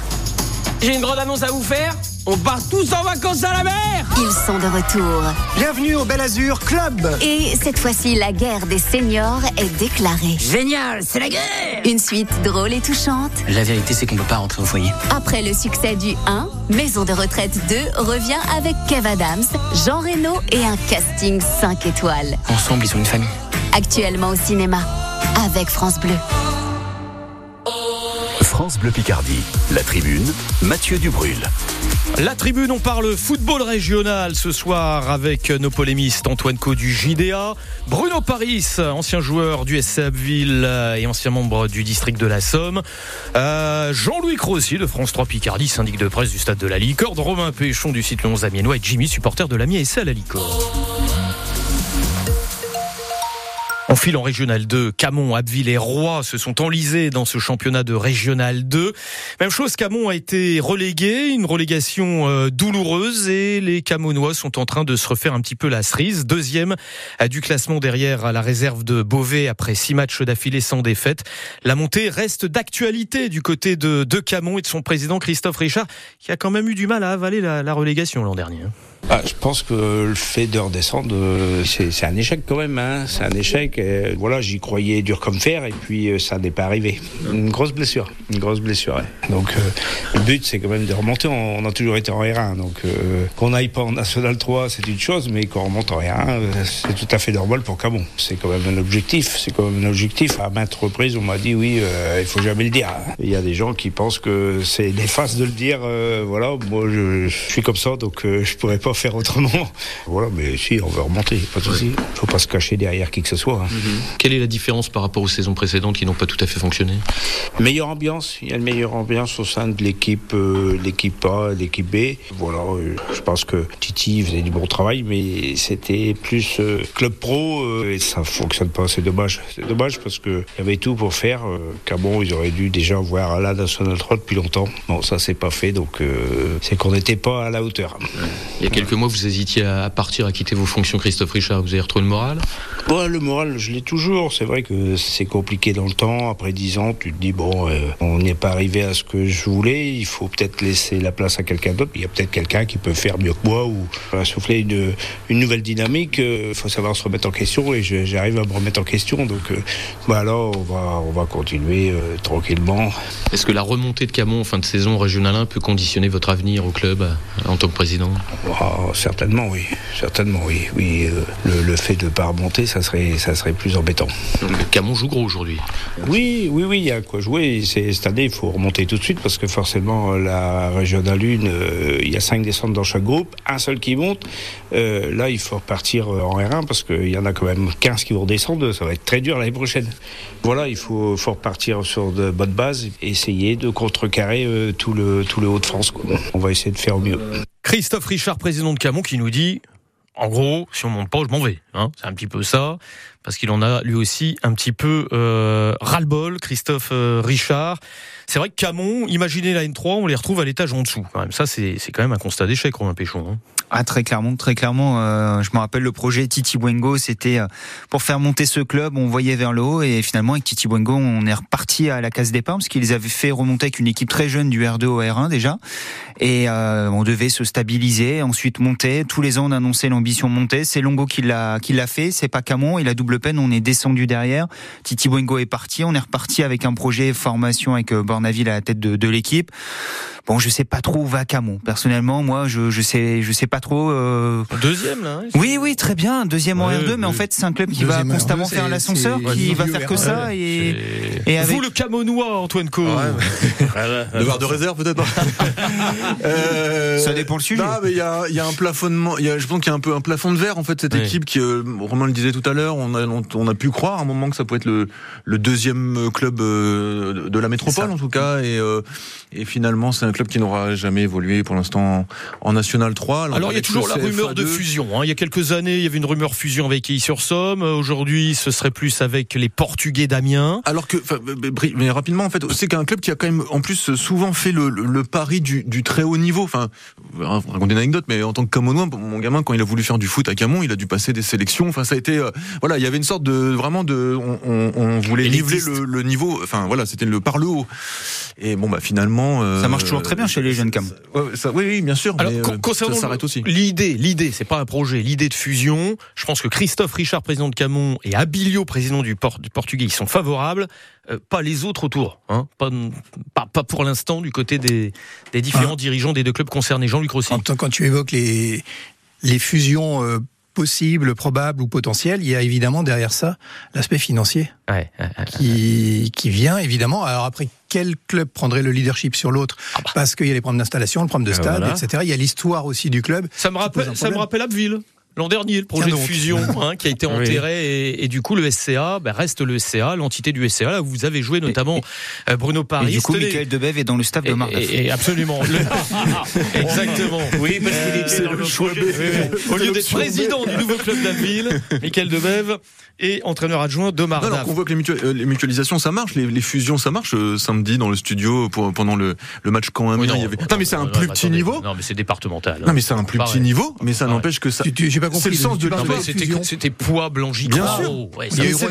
J'ai une grande annonce à vous faire. On part tous en vacances à la mer Ils sont de retour. Bienvenue au Bel Azur Club Et cette fois-ci, la guerre des seniors est déclarée. Génial, c'est la guerre Une suite drôle et touchante. La vérité, c'est qu'on peut pas rentrer au foyer. Après le succès du 1, Maison de retraite 2 revient avec Kev Adams, Jean Reno et un casting 5 étoiles. Ensemble, ils sont une famille. Actuellement au cinéma, avec France Bleu. France Bleu Picardie. La tribune, Mathieu Dubrul. La tribune, on parle football régional ce soir avec nos polémistes Antoine Co du JDA, Bruno Paris, ancien joueur du SC et ancien membre du district de la Somme, euh, Jean-Louis Crossi de France 3 Picardie, syndic de presse du stade de la Licorne, Romain Péchon du site Le 11 Amiénois et Jimmy, supporter de l'Amiens SC à la Licorne. On file en Régional 2. Camon, Abbeville et Roy se sont enlisés dans ce championnat de Régional 2. Même chose, Camon a été relégué, une relégation euh, douloureuse et les Camonois sont en train de se refaire un petit peu la cerise. Deuxième du classement derrière à la réserve de Beauvais après six matchs d'affilée sans défaite. La montée reste d'actualité du côté de, de Camon et de son président Christophe Richard qui a quand même eu du mal à avaler la, la relégation l'an dernier. Ah, je pense que le fait de redescendre, euh, c'est un échec quand même. Hein. C'est un échec. Voilà, j'y croyais dur comme fer et puis euh, ça n'est pas arrivé. Une grosse blessure, une grosse blessure. Donc euh, le but, c'est quand même de remonter. On, a toujours été en R1, donc qu'on n'aille pas en National 3, c'est une chose, mais qu'on remonte en R1, euh, c'est tout à fait normal pour Camon. C'est quand même un objectif. C'est quand même un objectif. À maintes reprises, on m'a dit oui, euh, il faut jamais le dire. Il y a des gens qui pensent que c'est néfaste de le dire. voilà, moi je, suis comme ça, donc je pourrais pas faire autrement. Voilà, mais si, on veut remonter, pas de souci. Faut pas se cacher derrière qui que ce soit. hein. Quelle est la différence par rapport aux saisons précédentes qui n'ont pas tout à fait fonctionné? Meilleure ambiance, il y a une meilleure ambiance au sein de l'équipe, euh, l'équipe A, l'équipe B. Voilà, euh, je pense que Titi faisait du bon travail, mais c'était plus euh, club pro euh, et ça fonctionne pas. C'est dommage, c'est dommage parce que il y avait tout pour faire. Euh, Camon, ils auraient dû déjà voir la National 3 depuis longtemps. Bon, ça c'est pas fait, donc euh, c'est qu'on n'était pas à la hauteur. Il y a quelques mois, vous hésitiez à partir, à quitter vos fonctions, Christophe Richard. Vous avez retrouvé le moral Ouais, le moral, je l'ai toujours. C'est vrai que c'est compliqué dans le temps. Après 10 ans, tu te dis, bon, euh, on n'est pas arrivé à ce que je voulais. Il faut peut-être laisser la place à quelqu'un d'autre. Il y a peut-être quelqu'un qui peut faire mieux que moi ou euh, souffler une, une nouvelle dynamique. Il faut savoir se remettre en question et j'arrive à me remettre en question. Donc, euh, bah alors, on va, on va continuer euh, tranquillement. Est-ce que la remontée de Camon en fin de saison régional 1 peut conditionner votre avenir au club euh, en tant que président? Oh, certainement, oui. Certainement, oui. oui euh, le, le fait de ne pas remonter, ça serait, ça serait plus embêtant. Donc Camon joue gros aujourd'hui. Oui, oui, oui, il y a quoi jouer. C'est- Cette année, il faut remonter tout de suite parce que forcément, la régionale 1, euh, il y a cinq descentes dans chaque groupe, un seul qui monte. Euh, là, il faut repartir euh, en R1 parce qu'il y en a quand même 15 qui vont descendre. Ça va être très dur l'année prochaine. Voilà, il faut, faut repartir sur de bonnes bases et essayer de contrecarrer euh, tout le, tout le Haut-de-France. quoi. On va essayer de faire au mieux. Christophe Richard, président de Camon, qui nous dit, en gros, si on monte pas, je m'en vais. Hein. C'est un petit peu ça, parce qu'il en a lui aussi un petit peu euh, ras-le-bol, Christophe euh, Richard. C'est vrai que Camon, imaginez la N3, on les retrouve à l'étage en dessous. Quand même. Ça, c'est quand même un constat d'échec, Romain Péchon. hein. Ah très clairement, très clairement. euh, je me rappelle le projet Titi Buengo, c'était euh, pour faire monter ce club, on voyait vers le haut et finalement avec Titi Buengo, on est reparti à la case départ parce qu'ils avaient fait remonter avec une équipe très jeune du R2 au R1 déjà et euh, on devait se stabiliser, ensuite monter. Tous les ans, on annonçait l'ambition monter. C'est Longo qui l'a qui l'a fait, c'est pas Camon et la double peine, on est descendu derrière. Titi Buengo est parti, on est reparti avec un projet formation avec euh, Bornaville à la tête de, de l'équipe. Bon, je sais pas trop où va Camon. Personnellement, moi, je, je sais, je sais pas trop. euh, Deuxième, là. hein, Oui, oui, très bien. Deuxième en Ouais, R2, mais en fait, c'est un club qui Deuxième va en constamment R2, faire l'ascenseur, qui ouais, va faire que R2, ça. Et, et avec... Vous, le Camonois, Antoine Co. Devoir de réserve peut-être. Euh, Ça dépend le sujet. Non, mais il y a, il y a un plafonnement. Il y a, je pense qu'il y a un peu un plafond de verre en fait cette Oui. équipe qui, euh, Romain le disait tout à l'heure, on a, on, on a pu croire à un moment que ça pouvait être le, le deuxième club euh, de la métropole en tout cas, et, euh, et finalement c'est un club qui n'aura jamais évolué pour l'instant en, en National 3. Alors il y a toujours la rumeur de CFA2. fusion. hein. Il y a quelques années, il y avait une rumeur fusion avec Quilly-sur-Somme. Euh, Aujourd'hui, ce serait plus avec les Portugais d'Amiens. Alors que, mais- rapidement, en fait, c'est qu'un club qui a quand même, en plus, souvent fait le, le- le pari du, du très haut niveau. Enfin, raconter une anecdote, mais en tant que Camonois, mon gamin, quand il a voulu faire du foot à Camon, il a dû passer des sélections. Enfin, ça a été, euh, voilà, il y avait une sorte de, vraiment de, on, on- on voulait niveler le niveau. Enfin, voilà, c'était le par le haut. Et bon, bah finalement, euh, Ça marche toujours très bien chez les jeunes ça- oui, oui, bien sûr. Alors, mais, con- euh, concernant ça s'arrête aussi. l'idée, l'idée, c'est pas un projet, l'idée de fusion. Je pense que Christophe Richard, président de Camon, et Abilio, président du, Port- du Portugais, ils sont favorables. Euh, pas les autres autour, hein. pas, pas, pas pour l'instant du côté des, des différents dirigeants des deux clubs concernés. Jean-Luc Rossi. Quand, quand tu évoques les, les fusions possibles, probables ou potentielles, il y a évidemment derrière ça l'aspect financier Ouais, ouais, ouais. qui, qui vient évidemment. Alors après, quel club prendrait le leadership sur l'autre Ah bah. Parce qu'il y a les problèmes d'installation, le problème de Euh, stade, voilà. etc. Il y a l'histoire aussi du club. Ça me rappelle, ça me rappelle Abbeville. L'an dernier, le projet de fusion hein, qui a été Oui. enterré et, et du coup le SCA ben, reste le SCA, l'entité du SCA. Là où vous avez joué notamment euh, Bruno Et Paris. du coup, Michael Debev est dans le staff de et, et- et absolument. Le- Exactement. Oui, parce qu'il était dans le projet. Au lieu d'être président du nouveau club d'Abbeville, Michael Debev et entraîneur adjoint de Non, alors qu'on voit que les, mutua- euh, les mutualisations ça marche, les, les fusions ça marche. Euh, samedi dans le studio pour, pendant le, le match quand Oui, il y avait. Non mais c'est un non, plus non, petit attendez. niveau. Non mais c'est départemental. hein. Non mais c'est un plus Pareil. petit niveau, mais ça n'empêche que ça. Tu- tu- J'ai pas C'est compris. le sens de Non, l'histoire. c'était, poids blanchi Bien sûr. Il y a eu c'est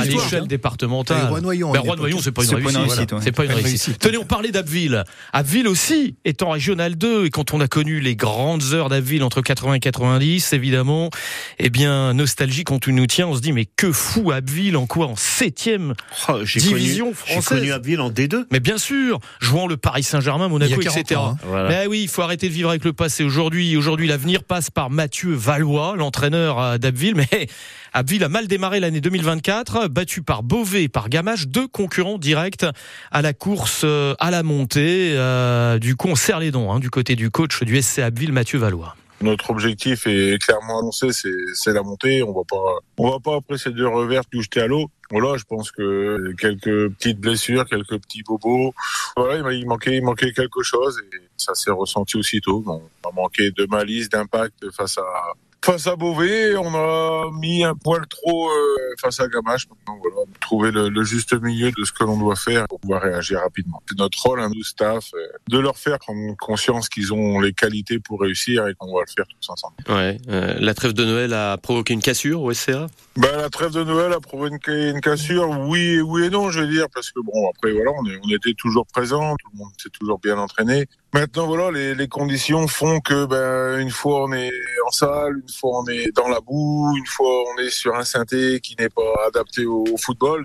à l'échelle départementale. Il y a eu Roy Noyon à Ben, c'est pas une C'est réussite. C'est pas une réussite. Tenez, on parlait d'Abbeville. Abbeville aussi est en régional 2 et quand on a connu les grandes heures d'Abbeville entre 80 et 90, évidemment, eh bien, nostalgie quand tout nous tient, on se dit mais que fou Abbeville en quoi En septième Oh, j'ai division connu, J'ai française. connu Abbeville en D2. Mais bien sûr, jouant le Paris Saint-Germain, Monaco, Il y a 40 etc. ans, hein. Voilà. Mais oui, il faut arrêter de vivre avec le passé. Aujourd'hui, aujourd'hui, l'avenir passe par Mathieu Valois, l'entraîneur euh, d'Abbeville. Mais Abbeville a mal démarré l'année 2024, battu par Beauvais et par Gamache, deux concurrents directs à la course euh, à la montée. Euh, du coup, on serre les dents hein, du côté du coach du SC Abbeville, Mathieu Valois. Notre objectif est clairement annoncé, c'est la montée. On va pas, on va pas après ces deux revers tout jeter à l'eau. Voilà, je pense que quelques petites blessures, quelques petits bobos. Voilà, il m'a- il manquait, il manquait quelque chose et ça s'est ressenti aussitôt. On a manqué de malice, d'impact face à face à Beauvais, on a mis un poil trop euh, face à Gamache. Maintenant, voilà, trouver le, le juste milieu de ce que l'on doit faire pour pouvoir réagir rapidement. C'est notre rôle, un nous staff, euh, de leur faire prendre conscience qu'ils ont les qualités pour réussir et qu'on va le faire tous ensemble. Ouais. euh, la trêve de Noël a provoqué une cassure au SCA Ben, la trêve de Noël a provoqué une, une cassure, oui, oui et non, je veux dire, parce que bon, après voilà, on, est- on était toujours présents, tout le monde s'est toujours bien entraîné. Maintenant, voilà, les, les conditions font que, ben, une fois on est en salle, une fois on est dans la boue, une fois on est sur un synthé qui n'est pas adapté au, au football.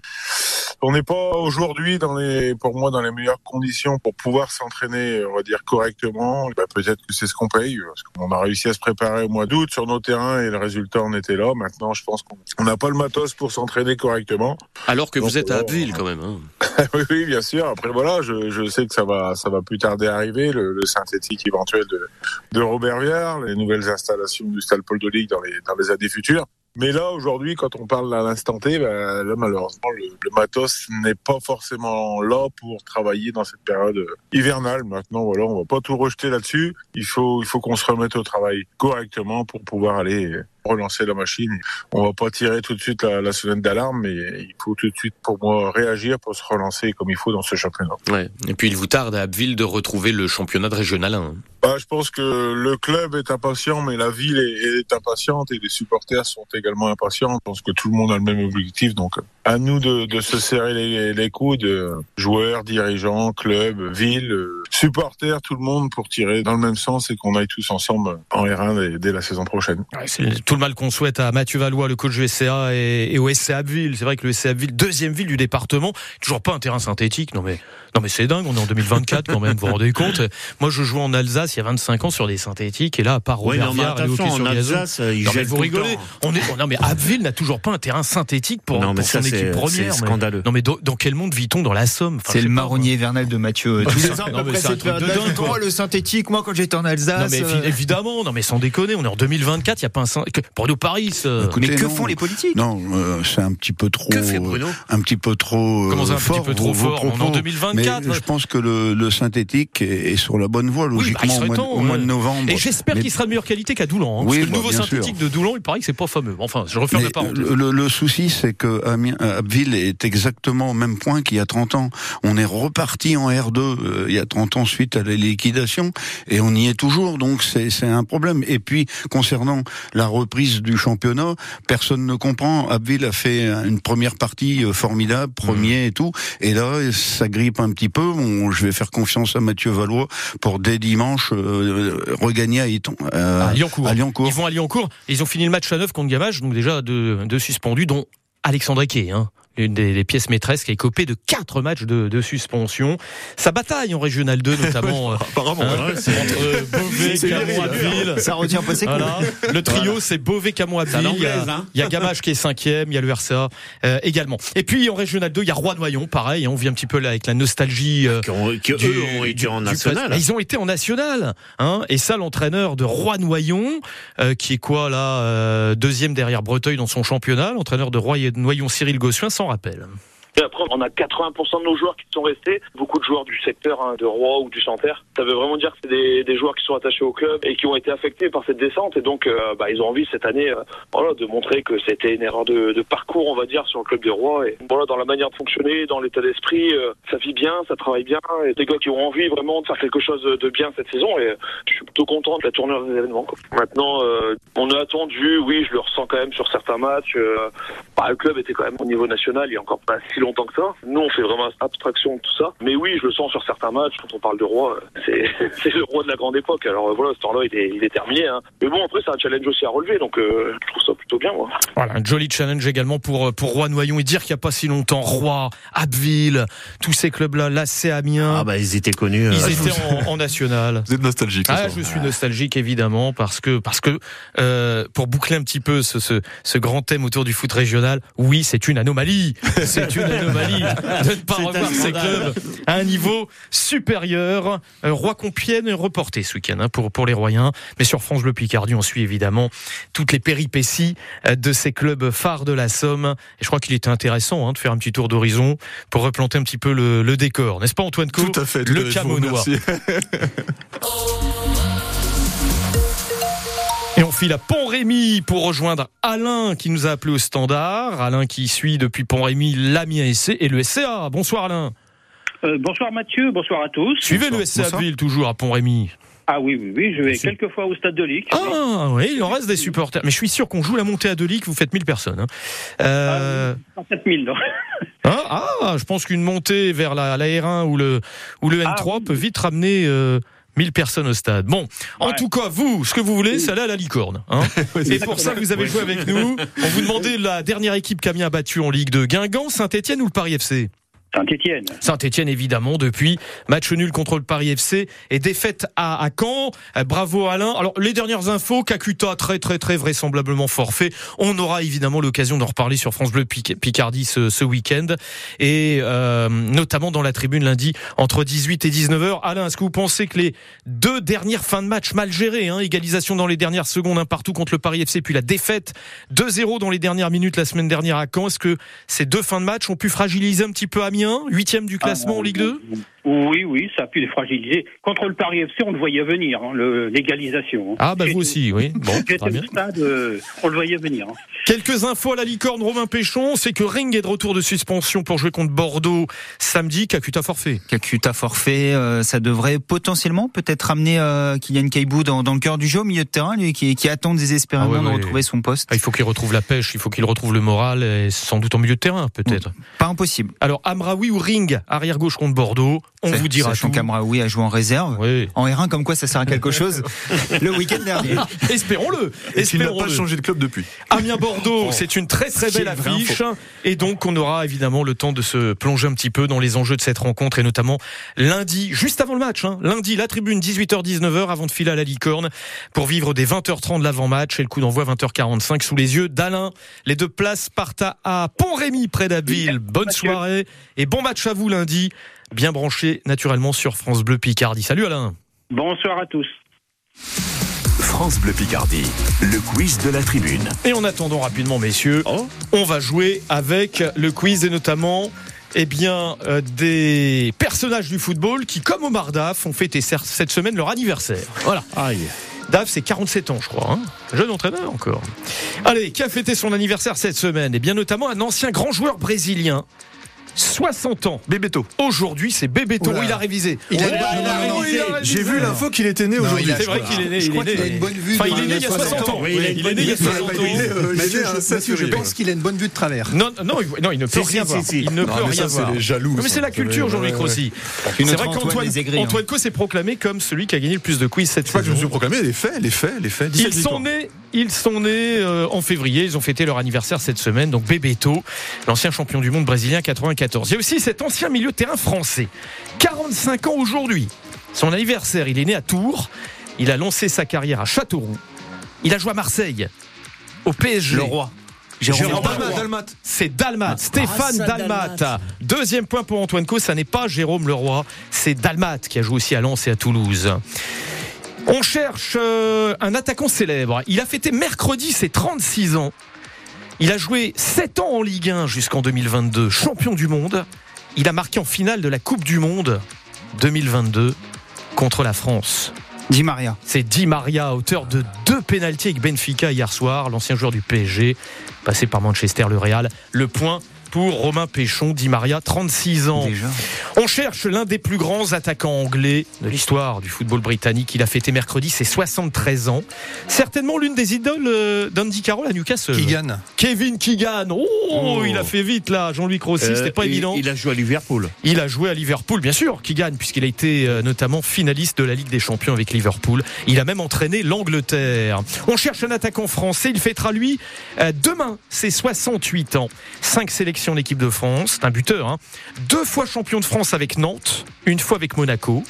On n'est pas aujourd'hui dans les, pour moi, dans les meilleures conditions pour pouvoir s'entraîner, on va dire correctement. Ben, peut-être que c'est ce qu'on paye, parce qu'on a réussi à se préparer au mois d'août sur nos terrains et le résultat en était là. Maintenant, je pense qu'on on n'a pas le matos pour s'entraîner correctement. Alors que Donc, vous êtes à Abbeville quand même. Hein. oui, oui, bien sûr. Après, voilà, je, je sais que ça va, ça va plus tarder arriver, le, le synthétique éventuel de, de Robert Viard, les nouvelles installations du Stade Paul dans les, dans les années futures. Mais là, aujourd'hui, quand on parle à l'instant T, ben, là, malheureusement, le, le matos n'est pas forcément là pour travailler dans cette période euh, hivernale. Maintenant, voilà, on va pas tout rejeter là-dessus. Il faut, il faut qu'on se remette au travail correctement pour pouvoir aller relancer la machine. On va pas tirer tout de suite la, la sonnette d'alarme, mais il faut tout de suite, pour moi, réagir pour se relancer comme il faut dans ce championnat. Ouais. Et puis il vous tarde à Abbeville de retrouver le championnat de régional 1. Bah, je pense que le club est impatient, mais la ville est, est impatiente et les supporters sont également impatients. Je pense que tout le monde a le même objectif, donc à nous de, de se serrer les, les coudes, joueurs, dirigeants, club, ville, supporters, tout le monde pour tirer dans le même sens et qu'on aille tous ensemble en R1 dès, dès la saison prochaine. C'est tout le mal qu'on souhaite à Mathieu Valois, le coach du SCA et, et au SCA Abbeville. C'est vrai que le SCA Abbeville, deuxième ville du département, toujours pas un terrain synthétique. Non mais, non mais c'est dingue, on est en 2024 quand même, vous vous rendez compte Moi je jouais en Alsace il y a 25 ans sur des synthétiques et là, à part Ouais, Robert non, mais Viard et sur Alsace, ils Non, mais vous rigolez. temps. On est, non mais Abbeville n'a toujours pas un terrain synthétique pour, Non, mais pour ça, son équipe première. c'est mais- scandaleux. Non mais dans, dans quel monde vit-on dans la Somme? Enfin, C'est le marronnier vernal de Mathieu. euh, Tous les ans, Non, mais le synthétique, moi, quand j'étais en Non Alsace. mais évi- euh, évidemment, non mais sans déconner, on est en 2024, il y a pas un Bordeaux Paris. Écoutez, Mais que non. font les politiques Non, euh, c'est un petit peu trop. Que fait Bruno euh, Un petit peu trop. euh, Comment ça, un petit fort, peu trop fort On est en propos. 2024. Mais je pense que le, le synthétique est, est sur la bonne voie, Oui, bah, logiquement, au, mois, temps, au mois de ouais. novembre. Et j'espère Mais- qu'il sera de meilleure qualité qu'à Doulan. hein, Oui, parce que le bah, nouveau synthétique sûr. de Doulan, il paraît que c'est pas fameux. Enfin, je referme Mais la parenthèse. le, le- le souci, c'est que Amiens- euh, Abbeville est exactement au même point qu'il y a 30 ans. On est reparti en R2 euh, il y a 30 ans suite à la liquidation et on y est toujours. Donc c'est c'est un problème. Et puis concernant la reprise du championnat, personne ne comprend. Abbeville a fait une première partie euh, formidable, premier et tout. Et là, ça grippe un petit peu. Je vais faire confiance à Mathieu Valois pour dès dimanche euh, regagner à Eton. euh, à Liancourt. à. Ils vont à Liancourt. Ils ont fini le match à 9 contre Gamache, donc déjà deux, deux suspendus, dont Alexandre Eke, hein, l'une des, des pièces maîtresses qui a écopé de quatre matchs de, de suspension. Sa bataille en Régional 2, notamment. euh, Apparemment, hein, ouais, c'est- entre Beauvais, Camon, hein. Abbeville. Ça retient pas ses coups. Voilà. Le trio, c'est Beauvais, Camon, Abbeville. Il y a, l'anglaise, hein. il y a Gamache qui est cinquième, il y a le RCA euh, également. Et puis en Régional 2, il y a Roi-Noyon, pareil. hein, on vit un petit peu là avec la nostalgie. euh, Qui, ont- qui, du- eux ont été en national. presse- Ils ont été en national, hein. Et ça, l'entraîneur de Roi-Noyon, euh, qui est quoi là, euh, deuxième derrière Breteuil dans son championnat, l'entraîneur de Roi-Noyon, Cyril Gossuin, s'en rappelle. Et après, on a 80% de nos joueurs qui sont restés, beaucoup de joueurs du secteur hein, de Roy ou du Santerre. Ça veut vraiment dire que c'est des, des joueurs qui sont attachés au club et qui ont été affectés par cette descente. Et donc, euh, bah, ils ont envie cette année euh, voilà, de montrer que c'était une erreur de, de parcours, on va dire, sur le club de Roy. Et voilà, dans la manière de fonctionner, dans l'état d'esprit, euh, ça vit bien, ça travaille bien. Et des gars qui ont envie vraiment de faire quelque chose de bien cette saison. Et je suis plutôt content de la tournure des événements. quoi. Maintenant, euh, on a attendu, oui, je le ressens quand même sur certains matchs. euh, bah, le club était quand même au niveau national il a encore pas si longtemps que ça. Nous, on fait vraiment abstraction de tout ça. Mais oui, je le sens sur certains matchs. Quand on parle de roi, euh, c'est c'est le roi de la grande époque. Alors euh, voilà, ce temps-là, il est, il est terminé. Hein. Mais bon, après, c'est un challenge aussi à relever. Donc, euh, je trouve ça plutôt bien, moi. Voilà, un joli challenge également pour, pour Roi-Noyon et dire qu'il n'y a pas si longtemps, Roi, Abbeville, tous ces clubs-là, l'AC Amiens. Ah bah ils étaient connus. Ils euh, étaient en, en national. Vous êtes nostalgique. Ah, je suis nostalgique évidemment parce que parce que euh, pour boucler un petit peu ce, ce, ce grand thème autour du foot régional, oui, c'est une anomalie. C'est une anomalie de ne pas revoir ces clubs à un niveau supérieur. Euh, Roi Compiègne reporté ce week-end hein, pour pour les Royens, mais sur France Bleu Picardie, on suit évidemment toutes les péripéties euh, de ces clubs phares de la Somme. Et je crois qu'il était intéressant hein, de faire un petit tour d'horizon pour replanter un petit peu le, le décor, n'est-ce pas Antoine Co Tout à fait. le Camonois. file à Pont-Rémy pour rejoindre Alain qui nous a appelé au standard. Alain qui suit depuis Pont-Rémy l'AMI SC et le SCA. Bonsoir Alain. Euh, bonsoir Mathieu, bonsoir à tous. Suivez le SCA de Ville toujours à Pont-Rémy. Ah oui, oui, oui, je vais quelques fois au stade de Ligue. Ah oui, il en reste des supporters. Mais je suis sûr qu'on joue la montée à deux ligues, vous faites 1000 personnes. hein. Euh, 7000, non hein, ah, je pense qu'une montée vers la, la R1 ou le, ou le N3 peut vite ramener euh, 1000 personnes au stade. Bon, en tout cas, vous, ce que vous voulez, c'est aller à la licorne. Hein Et pour ça, vous avez joué avec nous. On vous demandait la dernière équipe qu'Amiens a battue en Ligue de Guingamp, Saint-Etienne ou le Paris FC Saint-Etienne. Saint-Etienne, évidemment, depuis match nul contre le Paris FC et défaite à, à Caen. Euh, Bravo Alain. Alors, les dernières infos, Kakuta très très très vraisemblablement forfait. On aura évidemment l'occasion d'en reparler sur France Bleu Pic- Picardie ce, ce week-end et euh, notamment dans la tribune lundi entre 18 et 19h. Alain, est-ce que vous pensez que les deux dernières fins de match mal gérées, hein, égalisation dans les dernières secondes un partout contre le Paris FC, puis la défaite 2-0 dans les dernières minutes la semaine dernière à Caen, est-ce que ces deux fins de match ont pu fragiliser un petit peu Amiens, huitième du classement en Ligue 2 Oui, oui, ça a pu les fragiliser. Contre le Paris FC, on le voyait venir, hein, le- l'égalisation. hein. Ah bah vous aussi, oui. Bon, J'étais très bien. au stade, euh, on le voyait venir. hein. Quelques infos à la licorne, Romain Péchon, c'est que Ring est de retour de suspension pour jouer contre Bordeaux samedi, Kakuta forfait. Kakuta forfait, euh, ça devrait potentiellement peut-être ramener euh, Kylian Kaibou dans, dans le cœur du jeu au milieu de terrain, lui qui, qui attend désespérément Ah ouais, de ouais. retrouver son poste. Ah, il faut qu'il retrouve la pêche, il faut qu'il retrouve le moral, et sans doute en milieu de terrain, peut-être. Pas impossible. Alors, Amraoui ou Ring, arrière gauche contre Bordeaux, on vous dira Sachant tout. qu'Amraoui a joué en réserve. En R1, comme quoi ça sert à quelque chose le week-end dernier. Espérons-le. Et qu'il n'a pas changé de club depuis. Amiens-Bordeaux, c'est une très très belle affiche. Et donc, on aura évidemment le temps de se plonger un petit peu dans les enjeux de cette rencontre et notamment lundi, juste avant le match. hein. lundi, la tribune 18h-19h avant de filer à la licorne pour vivre des 20h30 de l'avant-match et le coup d'envoi 20h45 sous les yeux d'Alain. Les deux places partent à, à Pont-Rémy près d'Abbeville. Bonne soirée et bon match à vous lundi. Bien branché naturellement sur France Bleu Picardie. Salut Alain. Bonsoir à tous. France Bleu Picardie, le quiz de la tribune. Et en attendant rapidement, messieurs, on va jouer avec le quiz et notamment eh bien, euh, des personnages du football qui, comme Omar Daf, ont fêté cette semaine leur anniversaire. Voilà. Daf, c'est 47 ans, je crois. Hein Jeune entraîneur encore. Allez, qui a fêté son anniversaire cette semaine? Eh bien, notamment un ancien grand joueur brésilien. 60 ans. Bebeto. Aujourd'hui, c'est Bebeto. Oula. Il a révisé. Il a- Ouais, non, non, il a non, non, révisé. il a- J'ai vu l'info qu'il était né aujourd'hui. il C'est vrai qu'il est né. Je il crois est né. qu'il a une bonne vue Enfin, il est né il y a 60 ans. Oui, il a une il est bonne né il y a vue. 60 Il est, ans. euh, il je, 7 Mathieu, je février. pense qu'il a une bonne vue de travers. Non, non, il, non, il ne peut rien voir. Il ne peut rien c'est voir. les jaloux, mais c'est la culture, Ouais, Jean-Luc ouais, Rossi. Une C'est vrai Antoine qu'Antoine Les Aigris, hein. Antoine Co s'est proclamé comme celui qui a gagné le plus de quiz cette que je me suis proclamé les faits, les faits, les faits. 17 Ils sont nés, ils sont nés euh, en février. Ils ont fêté leur anniversaire cette semaine. Donc Bebeto, l'ancien champion du monde brésilien 94. Il y a aussi cet ancien milieu de terrain français, 45 ans aujourd'hui. Son anniversaire, il est né à Tours. Il a lancé sa carrière à Châteauroux. Il a joué à Marseille, au PSG. Le roi. Jérôme Dalmat. C'est Dalmat, Stéphane ça, Dalmat. Dalmat. Deuxième point pour Antoine Co, ça n'est pas Jérôme Leroy, c'est Dalmat qui a joué aussi à Lens et à Toulouse. On cherche euh, un attaquant célèbre. Il a fêté mercredi ses 36 ans. Il a joué 7 ans en Ligue 1 jusqu'en 2022, champion du monde. Il a marqué en finale de la Coupe du Monde 2022 contre la France. Di Maria. C'est Di Maria, auteur de deux pénalties avec Benfica hier soir, l'ancien joueur du PSG, passé par Manchester, le Real. Le point pour Romain Péchon, Di Maria, 36 ans. Déjà. On cherche l'un des plus grands attaquants anglais de l'histoire du football britannique. Il a fêté mercredi ses 73 ans. Certainement l'une des idoles euh, d'Andy Carroll à Newcastle. Keegan. Kevin Keegan. Oh, Oh. il a fait vite là, Jean-Luc Rossi, Euh, c'était pas il- évident. Il a joué à Liverpool. Il a joué à Liverpool, bien sûr, gagne, puisqu'il a été euh, notamment finaliste de la Ligue des Champions avec Liverpool. Il a même entraîné l'Angleterre. On cherche un attaquant français. Il fêtera, lui, euh, demain, ses 68 ans. Cinq sélections en équipe de France. C'est un buteur. Hein. Deux fois champion de France avec Nantes, une fois avec Monaco.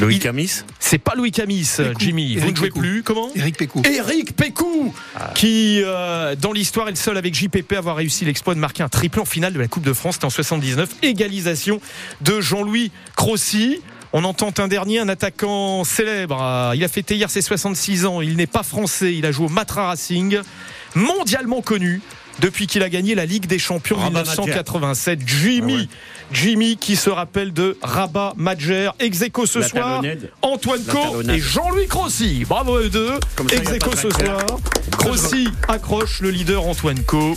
Loïc Il- Amis C'est pas Louis Camis, euh, Pécou. Jimmy. Vous ne jouez Pécou. plus. Comment Eric Pécou. Eric Pécou, qui euh, dans l'histoire est le seul avec JPP à avoir réussi l'exploit de marquer un triplé en finale de la Coupe de France. C'était en 79. Égalisation de Jean-Louis Crossi. On entend un dernier, un attaquant célèbre. Euh, Il a fêté hier ses 66 ans. Il n'est pas français. Il a joué au Matra Racing. Mondialement connu. Depuis qu'il a gagné la Ligue des Champions Rabat 1987. Jimmy, Jimmy qui se rappelle de Rabat Madjer, ex aequo ce La soir, talonnade. Antoine La Co talonnade. et Jean-Louis Crossi. Bravo eux deux, Comme ça, ex y a aequo pas ce soir. Crossi accroche le leader Antoine Co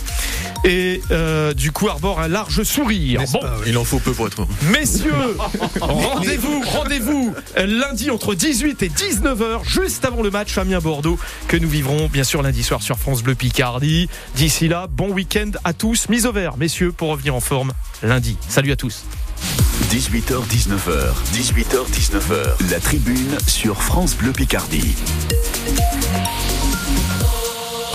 et euh, du coup arbore un large sourire. Bon, Il en faut peu pour être heureux. Messieurs, rendez-vous, rendez-vous lundi entre 18 et 19h, juste avant le match Amiens-Bordeaux, que nous vivrons bien sûr lundi soir sur France Bleu Picardie. D'ici là, bon week-end à tous. Mise au vert, messieurs, pour revenir en forme lundi. Salut à tous. 18h, 19h. 18h, 19h. La tribune sur France Bleu Picardie.